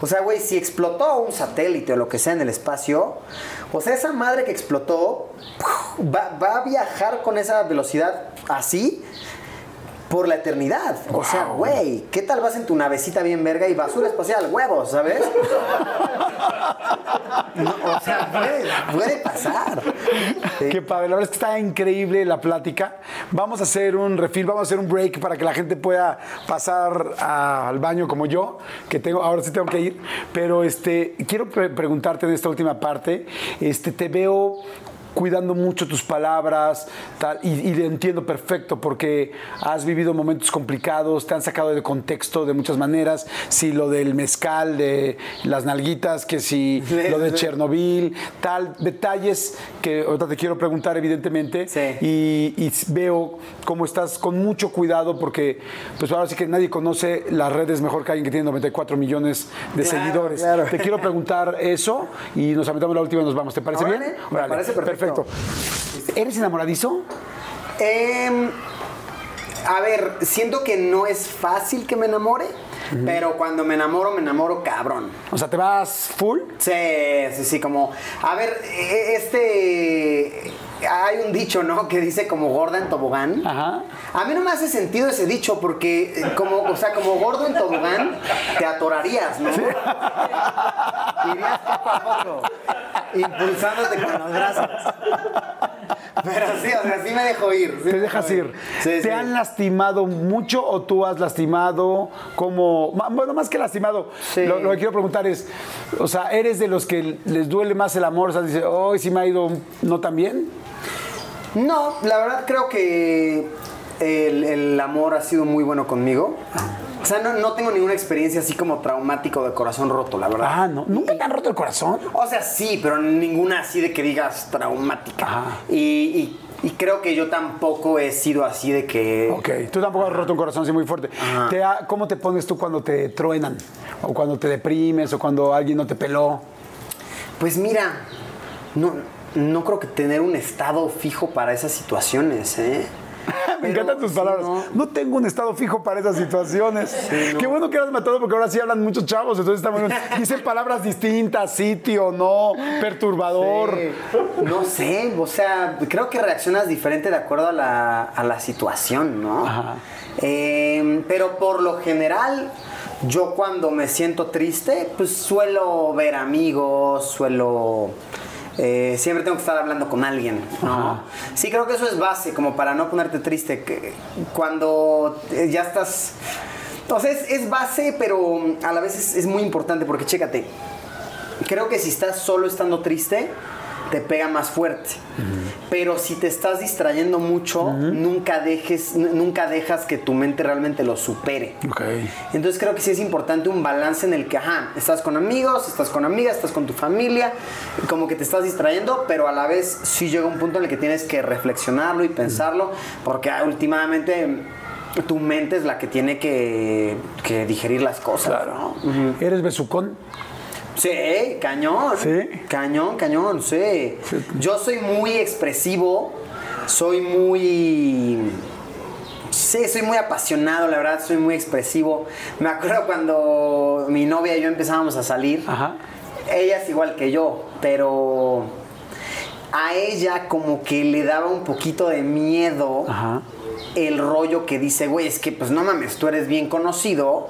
O sea, güey, si explotó un satélite o lo que sea en el espacio, o sea, esa madre que explotó va, va a viajar con esa velocidad así por la eternidad. O sea, güey, ¿qué tal vas en tu navecita bien verga y basura espacial, huevos, ¿sabes? No, o sea, puede, puede pasar. Sí. Qué padre, la verdad es que está increíble la plática. Vamos a hacer un refil, vamos a hacer un break para que la gente pueda pasar a- al baño como yo, que tengo, ahora sí tengo que ir. Pero este, quiero pre- preguntarte en esta última parte, este, te veo cuidando mucho tus palabras, tal, y, entiendo perfecto porque has vivido momentos complicados, te han sacado de contexto de muchas maneras, si lo del mezcal, de las nalguitas, que si lo de Chernobyl, tal, detalles que ahorita te quiero preguntar evidentemente, Sí. y, y veo cómo estás con mucho cuidado porque pues ahora sí que nadie conoce las redes mejor que alguien que tiene 94 millones de Claro, seguidores. claro. Te quiero preguntar eso y nos aventamos la última y nos vamos. ¿Te parece Órale, bien? me parece perfecto. ¿Eres enamoradizo? Em, a ver, siento que no es fácil que me enamore, pero cuando me enamoro, me enamoro cabrón. O sea, ¿te vas full? Sí, sí, sí, como, a ver, e- este, hay un dicho, ¿no? Que dice como gorda en tobogán. Ajá. A mí no me hace sentido ese dicho porque, eh, como, o sea, como gordo en tobogán, te atorarías, ¿no? Irías poco a poco, impulsándote con los brazos. Pero sí, o sea, sí me dejo ir. sí Te dejas ir. Sí, ¿Te sí. han lastimado mucho o tú has lastimado? como Bueno, más que lastimado, lo que quiero preguntar es, o sea, ¿eres de los que les duele más el amor? O sea, dice, hoy sí me ha ido no tan bien. No, la verdad creo que el, el amor ha sido muy bueno conmigo. O sea, no, no tengo ninguna experiencia así como traumático de corazón roto, la verdad. Ah, no. ¿Nunca te han roto el corazón? O sea, sí, pero ninguna así de que digas traumática. Y, y- y creo que yo tampoco he sido así de que... Ok, tú tampoco has roto un corazón así muy fuerte. Ajá. Te ha- ¿Cómo te pones tú cuando te truenan? O cuando te deprimes, o cuando alguien no te peló. Pues mira, no, no creo que tener un estado fijo para esas situaciones, ¿eh? Me Pero, encantan tus palabras. no. No. tengo un estado fijo para esas situaciones. Qué bueno que has matado porque ahora sí hablan muchos chavos, entonces está muy bien. Dicen palabras distintas, sitio, no, perturbador. Sí. No sé, o sea, creo que reaccionas diferente de acuerdo a la, a la situación, ¿no? Ajá. Eh, pero por lo general, yo cuando me siento triste, pues suelo ver amigos, suelo... eh, siempre tengo que estar hablando con alguien, ¿no? Sí, creo que eso es base, como para no ponerte triste. que cuando eh, ya estás... Entonces es base, pero a la vez es, es muy importante porque chécate, creo que si estás solo estando triste, te pega más fuerte. Pero si te estás distrayendo mucho, nunca dejes, nunca dejas que tu mente realmente lo supere. Ok. Entonces creo que sí es importante un balance en el que, ajá, estás con amigos, estás con amigas, estás con tu familia, como que te estás distrayendo, pero a la vez sí llega un punto en el que tienes que reflexionarlo y pensarlo, porque ah, últimamente tu mente es la que tiene que, que digerir las cosas. ¿no? ¿Eres besucón? Sí, cañón. ¿Sí? Cañón, cañón, sí. Yo soy muy expresivo, soy muy... Sí, soy muy apasionado, la verdad, soy muy expresivo. Me acuerdo cuando mi novia y yo empezábamos a salir. Ajá. Ella es igual que yo, pero a ella como que le daba un poquito de miedo Ajá. el rollo que dice, güey, es que pues no mames, tú eres bien conocido,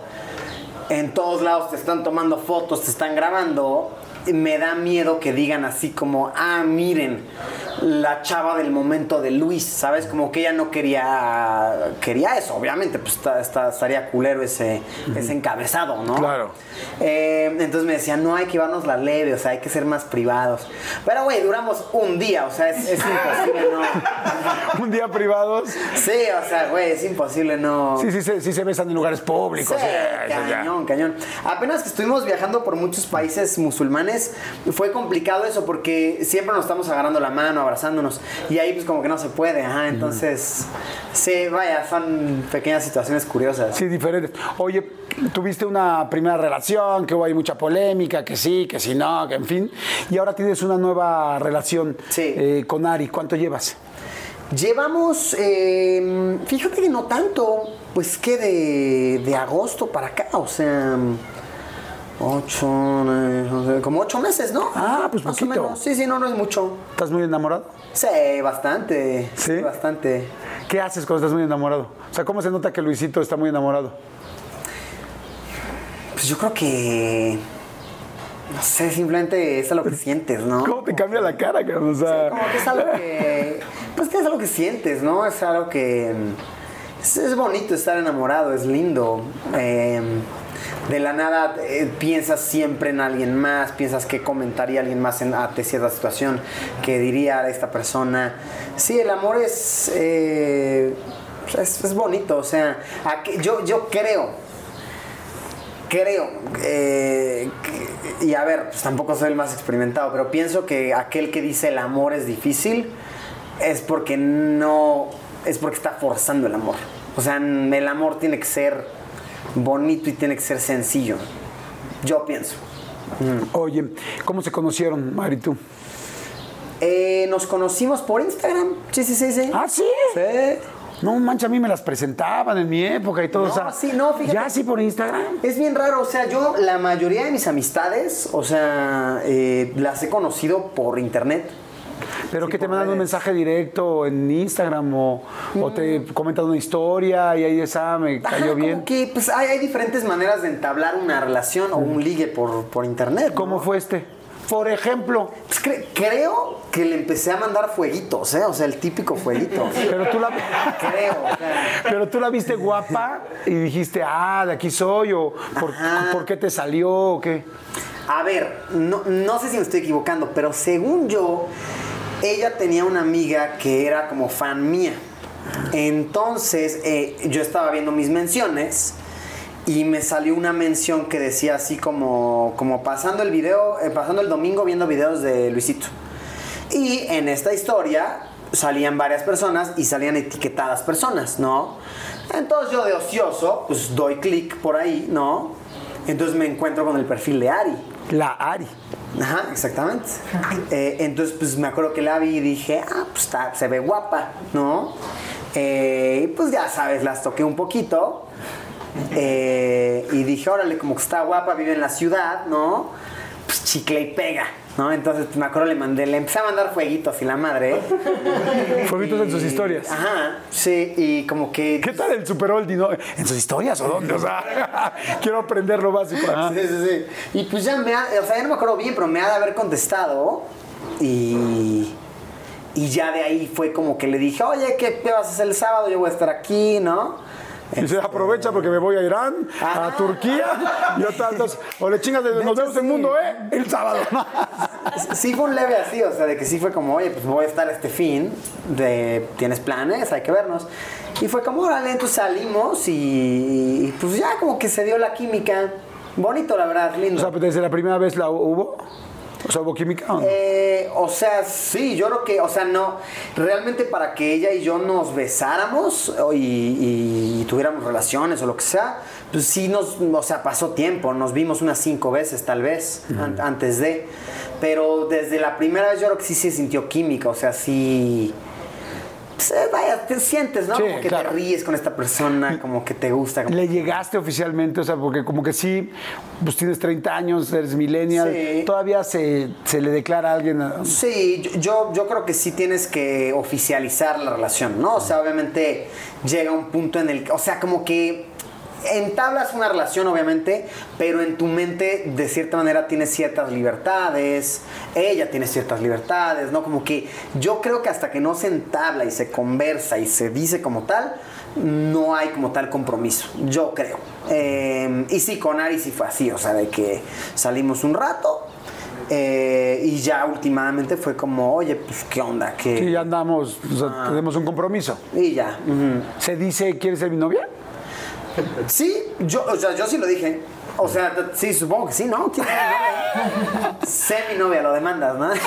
en todos lados te están tomando fotos, te están grabando. Me da miedo que digan así como, ah, miren, la chava del momento de Luis, ¿sabes? Como que ella no quería, quería eso, obviamente, pues está- está- estaría culero ese, ese encabezado, ¿no? Claro. Eh, entonces me decían, no hay que llevarnos la leve, o sea, hay que ser más privados. Pero, güey, duramos un día, o sea, es, es imposible no. Un día privados. Sí, o sea, güey, es imposible no. Sí, sí, sí, sí se besan en lugares públicos. Sí, sí, cañón, cañón. Apenas que estuvimos viajando por muchos países musulmanes, fue complicado eso porque siempre nos estamos agarrando la mano, abrazándonos. Y ahí pues como que no se puede, ajá. Entonces, sí, vaya, son pequeñas situaciones curiosas. Sí, diferentes. Oye, tuviste una primera relación, que hubo ahí mucha polémica, que sí, que sí, no, que en fin. Y ahora tienes una nueva relación Sí. eh, con Ari. ¿Cuánto llevas? Llevamos, eh, fíjate que no tanto, pues que de, de agosto para acá, o sea, ocho, once, como ocho meses, ¿no? Ah, pues Más o poquito. menos. Sí, sí, no, no es mucho. ¿Estás muy enamorado? Sí, bastante. ¿Sí? bastante. ¿Qué haces cuando estás muy enamorado? O sea, ¿cómo se nota que Luisito está muy enamorado? Pues yo creo que. No sé, simplemente es algo que sientes, ¿no? ¿Cómo te cambia la cara, cabrón? O sea, Como que es algo que. Pues que es algo que sientes, ¿no? Es algo que. Es, es bonito estar enamorado, es lindo. Eh, de la nada eh, piensas siempre en alguien más, piensas que comentaría alguien más en, ante cierta situación, que diría esta persona. Sí, el amor es, eh, es, bonito, o sea, yo, yo creo, creo, eh, y a ver, pues tampoco soy el más experimentado, pero pienso que aquel que dice el amor es difícil es porque no, es porque está forzando el amor. O sea, el amor tiene que ser bonito y tiene que ser sencillo. Yo pienso. Oye, ¿cómo se conocieron, Mari, tú? Eh, nos conocimos por Instagram. Sí, sí, sí, sí. ¿Ah, sí? Sí. No, mancha, a mí me las presentaban en mi época y todo. No, o sea, sí, no, fíjate. ¿Ya sí por Instagram? Es bien raro, o sea, yo la mayoría de mis amistades, o sea, eh, las he conocido por internet. ¿Pero Sí, que te mandan un mensaje directo en Instagram o, o te comentan una historia y ahí esa me Ajá, cayó bien? Como que pues hay, hay diferentes maneras de entablar una relación o un ligue por, por internet. ¿Cómo ¿no? fue este? Por ejemplo, Pues cre- creo que le empecé a mandar fueguitos, ¿eh? O sea, el típico fueguito. pero tú la, creo, o sea. pero tú la viste guapa y dijiste, ah, de aquí soy, o por. ¿por qué te salió o qué? A ver, no, no sé si me estoy equivocando, pero según yo, ella tenía una amiga que era como fan mía. Entonces, eh, yo estaba viendo mis menciones y me salió una mención que decía así como, como pasando el video, eh, pasando el domingo viendo videos de Luisito. Y en esta historia salían varias personas y salían etiquetadas personas, ¿no? Entonces yo de ocioso, pues doy clic por ahí, ¿no? Entonces me encuentro con el perfil de Ari. La Ari. Ajá, exactamente. Eh, entonces, pues me acuerdo que la vi y dije, ah, pues está, se ve guapa, ¿no? Eh, y pues ya sabes, las toqué un poquito. eh, y dije, órale, como que está guapa, vive en la ciudad, ¿no? Pues chicle y pega, ¿no? Entonces, me acuerdo, le mandé, le empecé a mandar fueguitos y la madre. Fueguitos en sus historias. Ajá, sí, y como que. ¿Qué tal el Super Oldie? no? ¿En sus historias o dónde? O sea, quiero aprender lo básico. Ajá. Sí, sí, sí. Y pues ya me ha, o sea, ya no me acuerdo bien, pero me ha de haber contestado y, y ya de ahí fue como que le dije, oye, ¿qué, qué vas a hacer el sábado? Yo voy a estar aquí, ¿no? Y se aprovecha porque me voy a Irán, a Ajá. Turquía, y otra, entonces, o le chingas de, nos vemos en mundo, ¿eh? El sábado. Sí fue un leve así, o sea, de que sí fue como, oye, pues voy a estar este fin, de, ¿tienes planes? Hay que vernos. Y fue como, órale, entonces salimos y, y pues ya como que se dio la química. Bonito, la verdad, O lindo. sea, pues, desde la primera vez la hubo. O sea, hubo química. ¿o no? Eh, o sea, sí, yo creo que, o sea, no, realmente para que ella y yo nos besáramos y, y- y tuviéramos relaciones o lo que sea, pues sí nos, o sea, pasó tiempo, nos vimos unas cinco veces tal vez an- antes de, pero desde la primera vez yo creo que sí se sintió química, o sea, sí... pues, eh, vaya, te sientes, ¿no? Sí, como que claro. te ríes con esta persona, como que te gusta. como- ¿Le llegaste oficialmente? O sea, porque como que sí, pues tienes 30 años, eres millennial, Sí. todavía se, se le declara a alguien. a- Sí, yo, yo creo que sí tienes que oficializar la relación, ¿no? O sea, obviamente llega un punto en el que, o sea, como que entablas una relación, obviamente, pero en tu mente, de cierta manera, tienes ciertas libertades, ella tiene ciertas libertades, ¿no? Como que yo creo que hasta que no se entabla y se conversa y se dice como tal, no hay como tal compromiso, yo creo. Eh, y sí, con Ari sí fue así, o sea, de que salimos un rato, eh, y ya últimamente fue como, oye, pues qué onda, que Sí, ya andamos, o sea, Ah. tenemos un compromiso. y ya. ¿Se dice, ¿quieres ser mi novia? Sí, yo, o sea, yo sí lo dije. O sea, sí, supongo que sí, ¿no? ¿Quién es mi novia? sé mi novia, lo demandas, ¿no?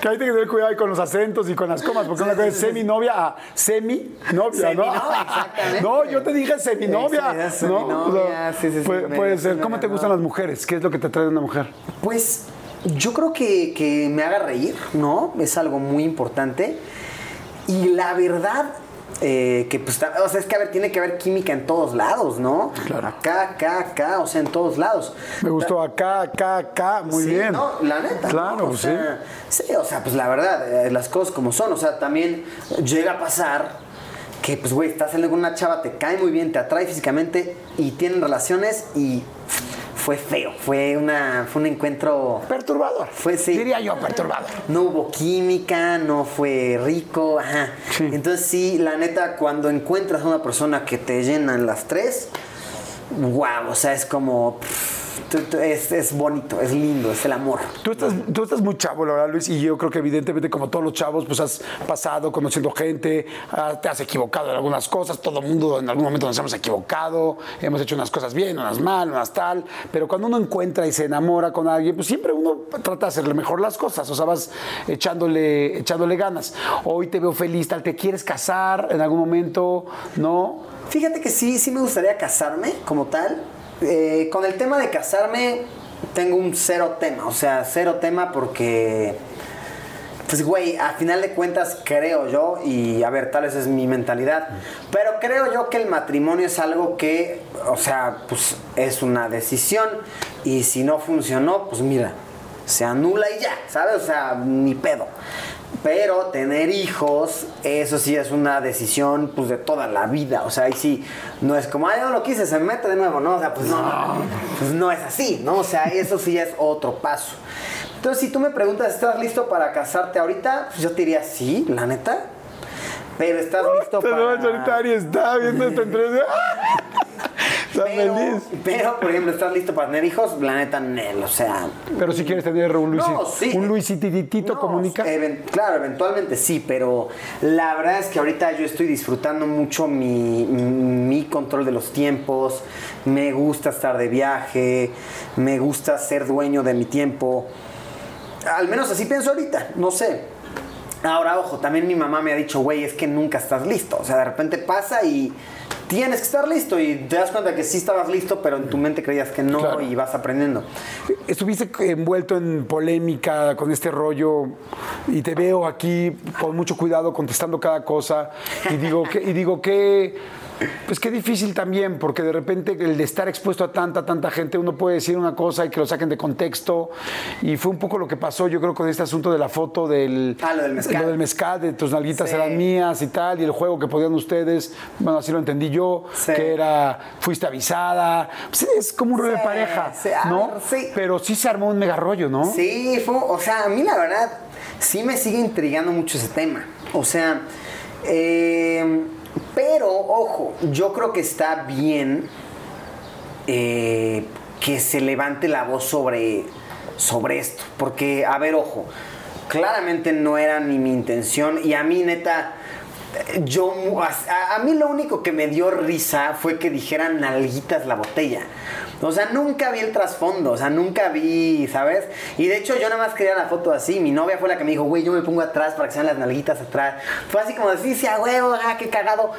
Que hay que tener cuidado con los acentos y con las comas, porque una cosa es semi-novia a semi-novia, ¿no? Exactamente. No, yo te dije semi-novia. Sí, sí, ¿no? seminovia, sí, sí, sí, puede, sí ser. ¿Cómo te gustan las mujeres? ¿Qué es lo que te trae de una mujer? Pues yo creo que, que me haga reír, ¿no? Es algo muy importante. Y la verdad, eh, que pues, o sea, es que a ver, tiene que haber química en todos lados, ¿no? Claro. Acá, acá, acá, o sea, en todos lados. Me gustó acá, acá, acá, muy Sí, bien. No, la neta. Claro, ¿no? O sea, sí. o sea, pues la verdad, eh, las cosas como son. O sea, también llega a pasar que, pues, güey, estás saliendo con una chava, te cae muy bien, te atrae físicamente y tienen relaciones y fue feo. Fue, una, fue un encuentro. Perturbador. Fue, sí. Diría yo, perturbador. No hubo química, no fue rico, ajá. Sí. Entonces sí, la neta, cuando encuentras a una persona que te llena en las tres, wow, o sea, es como... pff, es, es bonito, es lindo, es el amor. Tú estás, tú estás muy chavo, la verdad, Luis, y yo creo que evidentemente como todos los chavos, pues has pasado conociendo gente, ah, te has equivocado en algunas cosas, todo el mundo en algún momento nos hemos equivocado, hemos hecho unas cosas bien, unas mal, unas tal, pero cuando uno encuentra y se enamora con alguien, pues siempre uno trata de hacerle mejor las cosas, o sea, vas echándole, echándole ganas. Hoy te veo feliz, tal, ¿te quieres casar en algún momento? ¿No? Fíjate que sí, sí me gustaría casarme como tal. Eh, con el tema de casarme tengo un cero tema, o sea, cero tema porque, pues güey, a final de cuentas creo yo, y a ver, tal vez es mi mentalidad, pero creo yo que el matrimonio es algo que, o sea, pues es una decisión y si no funcionó, pues mira, se anula y ya, ¿sabes? O sea, ni pedo. Pero tener hijos, eso sí es una decisión pues de toda la vida. O sea, ahí sí, no es como, ay, no lo quise, se mete de nuevo, ¿no? O sea, pues no, pues no es así, ¿no? O sea, eso sí es otro paso. Entonces, si tú me preguntas, ¿estás listo para casarte ahorita? Pues yo te diría, sí, la neta. Pero estás listo para... está viendo esta entrevista. Está Pero, feliz. pero, por ejemplo, ¿estás listo para tener hijos? La neta, Nel, o sea... Pero si quieres tener un Luis, No, sí. un Luisititito No, comunica. even- claro, eventualmente sí, pero la verdad es que ahorita yo estoy disfrutando mucho mi, mi control de los tiempos, me gusta estar de viaje, me gusta ser dueño de mi tiempo. Al menos así pienso ahorita, no sé. Ahora, ojo, también mi mamá me ha dicho, güey, es que nunca estás listo. O sea, de repente pasa y tienes que estar listo y te das cuenta que sí estabas listo, pero en tu mente creías que no Claro. y vas aprendiendo. Estuviste envuelto en polémica con este rollo y te veo aquí con mucho cuidado contestando cada cosa y digo que y digo que pues qué difícil también porque de repente el de estar expuesto a tanta tanta gente uno puede decir una cosa y que lo saquen de contexto y fue un poco lo que pasó yo creo con este asunto de la foto del Ah, lo del mezcal. lo del mezcal de tus nalguitas Sí. eran mías y tal y el juego que podían ustedes bueno así lo entendí yo Sí. que era fuiste avisada Pues es como un rollo de pareja ¿no? ver, sí. Pero sí se armó un mega rollo, ¿no? Sí, fue, o sea, a mí la verdad sí me sigue intrigando mucho ese tema. O sea, eh, pero ojo, yo creo que está bien eh, que se levante la voz sobre, sobre esto. Porque, a ver, ojo, claramente no era ni mi intención y a mí neta... Yo, a, a mí lo único que me dio risa fue que dijeran nalguitas la botella. O sea, nunca vi el trasfondo, o sea, nunca vi, ¿sabes? Y de hecho yo nada más quería la foto así. Mi novia fue la que me dijo, güey, yo me pongo atrás para que sean las nalguitas atrás. Fue así como decir, sí, a huevo, ah, qué cagado.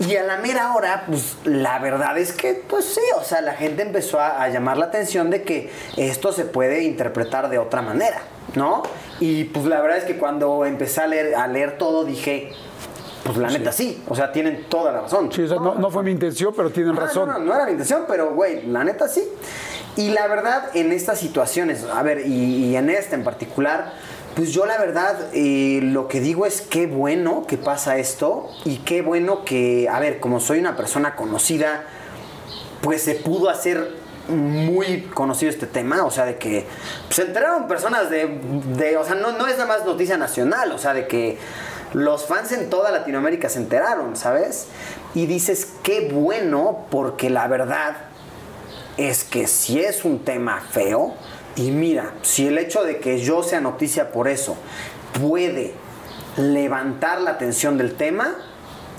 Y a la mera hora, pues la verdad es que, pues sí, o sea, la gente empezó a, llamar la atención de que esto se puede interpretar de otra manera, ¿no? Y pues la verdad es que cuando empecé a leer todo dije, pues la neta sí, o sea, tienen toda la razón. Sí, o sea, no, no fue mi intención, pero tienen Ah, razón. No, no, no era mi intención, pero güey, la neta sí. Y la verdad, en estas situaciones, a ver, y, y en esta en particular, pues yo la verdad eh, lo que digo es qué bueno que pasa esto y qué bueno que, a ver, como soy una persona conocida, pues se pudo hacer muy conocido este tema, o sea, de que pues, se enteraron personas de, de- o sea, no, no es nada más noticia nacional, o sea, de que los fans en toda Latinoamérica se enteraron, ¿sabes? Y dices, qué bueno, porque la verdad es que si es un tema feo, y mira, si el hecho de que yo sea noticia por eso puede levantar la atención del tema,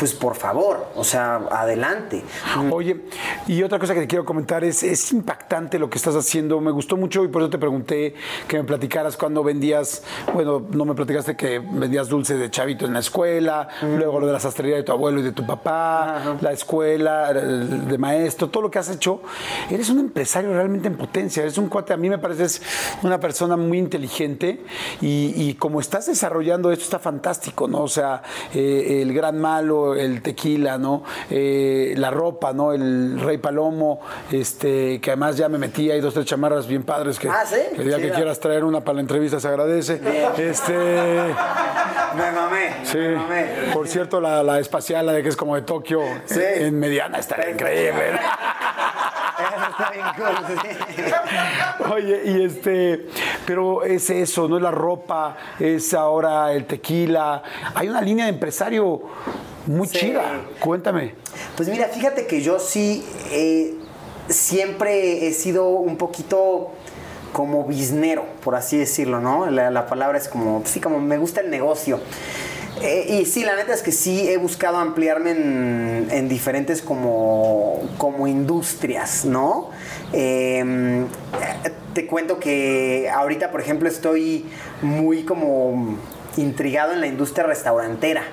pues por favor, o sea, adelante. Oye, y otra cosa que te quiero comentar es, es impactante lo que estás haciendo. Me gustó mucho y por eso te pregunté que me platicaras cuando vendías, bueno, no me platicaste que vendías dulce de chavito en la escuela, luego lo de la sastrería de tu abuelo y de tu papá, la escuela el de maestro, todo lo que has hecho. Eres un empresario realmente en potencia, eres un cuate, a mí me pareces una persona muy inteligente y, y como estás desarrollando esto está fantástico, ¿no? O sea, eh, el gran malo, el tequila, ¿no? Eh, la ropa, ¿no? El Rey Palomo, este, que además ya me metí, hay dos, tres chamarras bien padres que, Ah, ¿sí? que día que quieras traer una para la entrevista se agradece. Este, Me mamé, sí. me mamé. Por cierto, la, la espacial, la de que es como de Tokio, Sí. en mediana, está increíble. Oye, y este, pero es eso, no es la ropa, es ahora el tequila. Hay una línea de empresario muy Sí. chida. Cuéntame. Pues mira, fíjate que yo sí, eh, siempre he sido un poquito como biznero, por así decirlo, ¿no? La, la palabra es como, sí, como me gusta el negocio. Eh, y sí, la neta es que sí he buscado ampliarme en, en diferentes como, como industrias, ¿no? Eh, te cuento que ahorita, por ejemplo, estoy muy como intrigado en la industria restaurantera.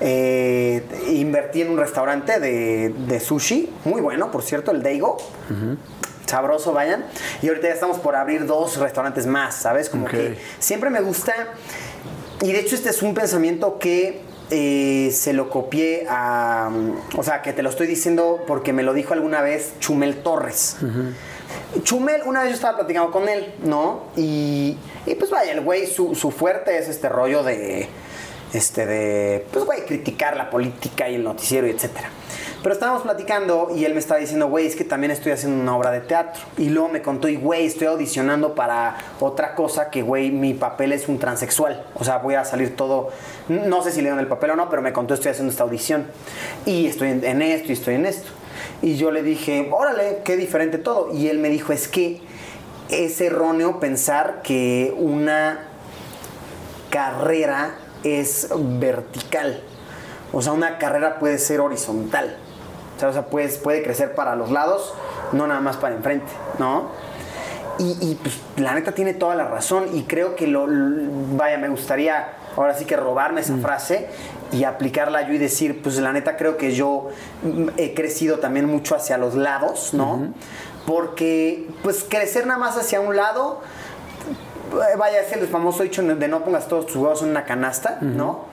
Eh, invertí en un restaurante de, de sushi, muy bueno, por cierto, el Daigo. Sabroso, vayan. Y ahorita ya estamos por abrir dos restaurantes más, ¿sabes? Como que siempre me gusta. Y de hecho, este es un pensamiento que eh, se lo copié a. O sea, que te lo estoy diciendo porque me lo dijo alguna vez Chumel Torres. Chumel, una vez yo estaba platicando con él, ¿no? Y, y pues vaya, el güey, su, su fuerte es este rollo de, este, de, pues güey, criticar la política y el noticiero y etcétera. Pero estábamos platicando y él me estaba diciendo, güey, es que también estoy haciendo una obra de teatro. Y luego me contó, y güey, estoy audicionando para otra cosa que, güey, mi papel es un transexual. O sea, voy a salir todo, no sé si le dieron el papel o no, pero me contó, estoy haciendo esta audición. Y estoy en, esto y estoy en esto. Y yo le dije, órale, qué diferente todo. Y él me dijo, es que es erróneo pensar que una carrera es vertical. O sea, una carrera puede ser horizontal. O sea, puedes- puede crecer para los lados, no nada más para enfrente, ¿no? Y, y, pues, la neta tiene toda la razón y creo que lo, vaya, me gustaría ahora sí que robarme esa frase y aplicarla yo y decir, pues la neta creo que yo mm, he crecido también mucho hacia los lados, ¿no? Porque pues crecer nada más hacia un lado, vaya, es el famoso dicho de no pongas todos tus huevos en una canasta, ¿no?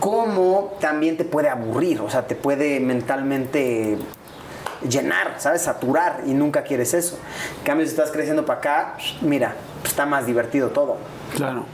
Como también te puede aburrir, o sea, te puede mentalmente llenar, ¿sabes? Saturar y nunca quieres eso. En cambio, si estás creciendo para acá, mira, pues, está más divertido todo. Claro.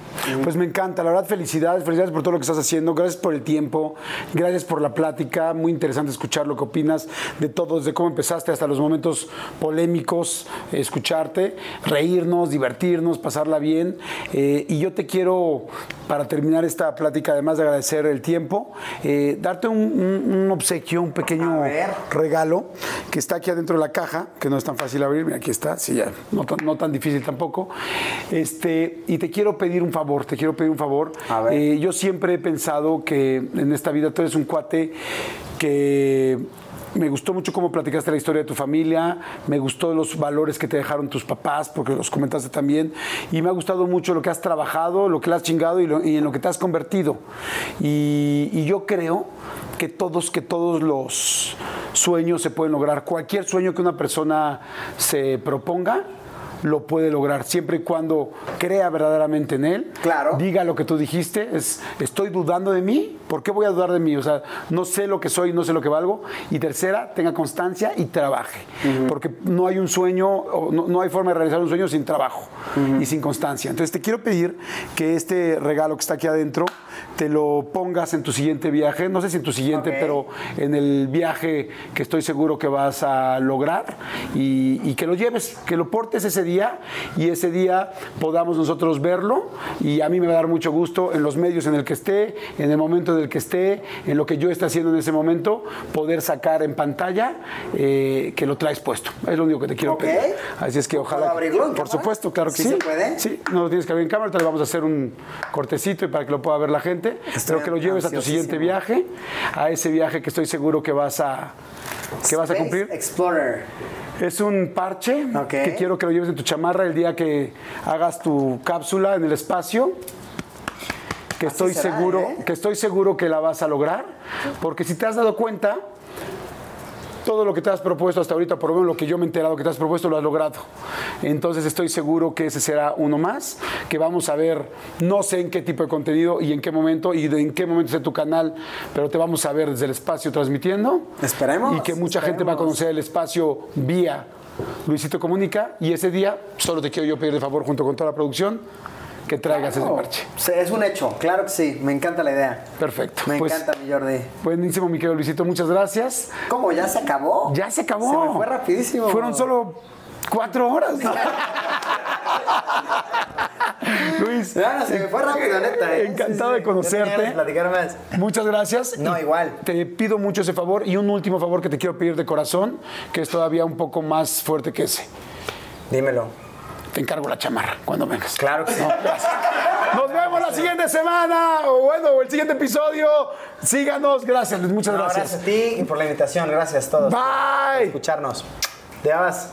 Pues me encanta, la verdad, felicidades, felicidades por todo lo que estás haciendo, gracias por el tiempo, gracias por la plática, muy interesante escuchar lo que opinas de todo, desde cómo empezaste hasta los momentos polémicos, escucharte, reírnos, divertirnos, pasarla bien. Eh, y yo te quiero, para terminar esta plática, además de agradecer el tiempo, eh, darte un, un- un obsequio, un pequeño regalo que está aquí adentro de la caja, que no es tan fácil abrir, mira, aquí está, sí, ya, no tan, no tan difícil tampoco. Este, y te quiero pedir un favor, te quiero pedir un favor. A ver. Eh, yo siempre he pensado que en esta vida tú eres un cuate que me gustó mucho cómo platicaste la historia de tu familia, me gustó los valores que te dejaron tus papás, porque los comentaste también, y me ha gustado mucho lo que has trabajado, lo que le has chingado y, lo- y en lo que te has convertido. Y, y yo creo que todos, que todos los sueños se pueden lograr. Cualquier sueño que una persona se proponga, lo puede lograr siempre y cuando crea verdaderamente en él. Claro. Diga lo que tú dijiste, es estoy dudando de mí, ¿por qué voy a dudar de mí? O sea, no sé lo que soy, no sé lo que valgo. Y tercera, tenga constancia y trabaje. Porque no hay un sueño, no, no hay forma de realizar un sueño sin trabajo y sin constancia. Entonces te quiero pedir que este regalo que está aquí adentro te lo pongas en tu siguiente viaje, no sé si en tu siguiente, pero en el viaje que estoy seguro que vas a lograr y, y que lo lleves, que lo portes ese día y ese día podamos nosotros verlo y a mí me va a dar mucho gusto en los medios en el que esté, en el momento en el que esté, en lo que yo esté haciendo en ese momento, poder sacar en pantalla eh, que lo traes puesto. Es lo único que te quiero pedir. Así es que ojalá... ¿Puedo abrirlo en Por cámara? supuesto, claro que ¿Sí sí. se puede? Sí, no lo tienes que abrir en cámara, te vamos a hacer un cortecito y para que lo pueda ver la gente. Espero que lo lleves a tu siguiente viaje, a ese viaje que estoy seguro que vas a, que vas a cumplir. Explorer. Es un parche que quiero que lo lleves en tu chamarra el día que hagas tu cápsula en el espacio. Que Así estoy será, seguro, ¿eh? que estoy seguro que la vas a lograr, porque si te has dado cuenta, todo lo que te has propuesto hasta ahorita, por lo menos lo que yo me he enterado que te has propuesto, lo has logrado. Entonces estoy seguro que ese será uno más, que vamos a ver, no sé en qué tipo de contenido y en qué momento y de en qué momento esté tu canal, pero te vamos a ver desde el espacio transmitiendo. Esperemos, Y que mucha gente va a conocer el espacio vía Luisito Comunica y ese día solo te quiero yo pedir de favor junto con toda la producción que traigas ese parche. Sí, Es un hecho, claro que sí. Me encanta la idea. Perfecto. Me Pues, encanta, mi Jordi. Buenísimo, mi querido Luisito, muchas gracias. ¿Cómo? ¿Ya se acabó? Ya se acabó. Se me fue rapidísimo. Fueron solo cuatro horas. Luis, no, se me fue rápido, neta. ¿eh? encantado Sí, de conocerte. de platicar más. Muchas gracias. No, Y igual. Te pido mucho ese favor y un último favor que te quiero pedir de corazón, que es todavía un poco más fuerte que ese. Dímelo. Te encargo la chamarra cuando vengas. Claro que sí. Nos vemos la siguiente semana, o bueno, o el siguiente episodio. Síganos. Gracias, Luis. Muchas No, gracias. gracias a ti y por la invitación. Gracias a todos. por Bye. escucharnos. Te vas.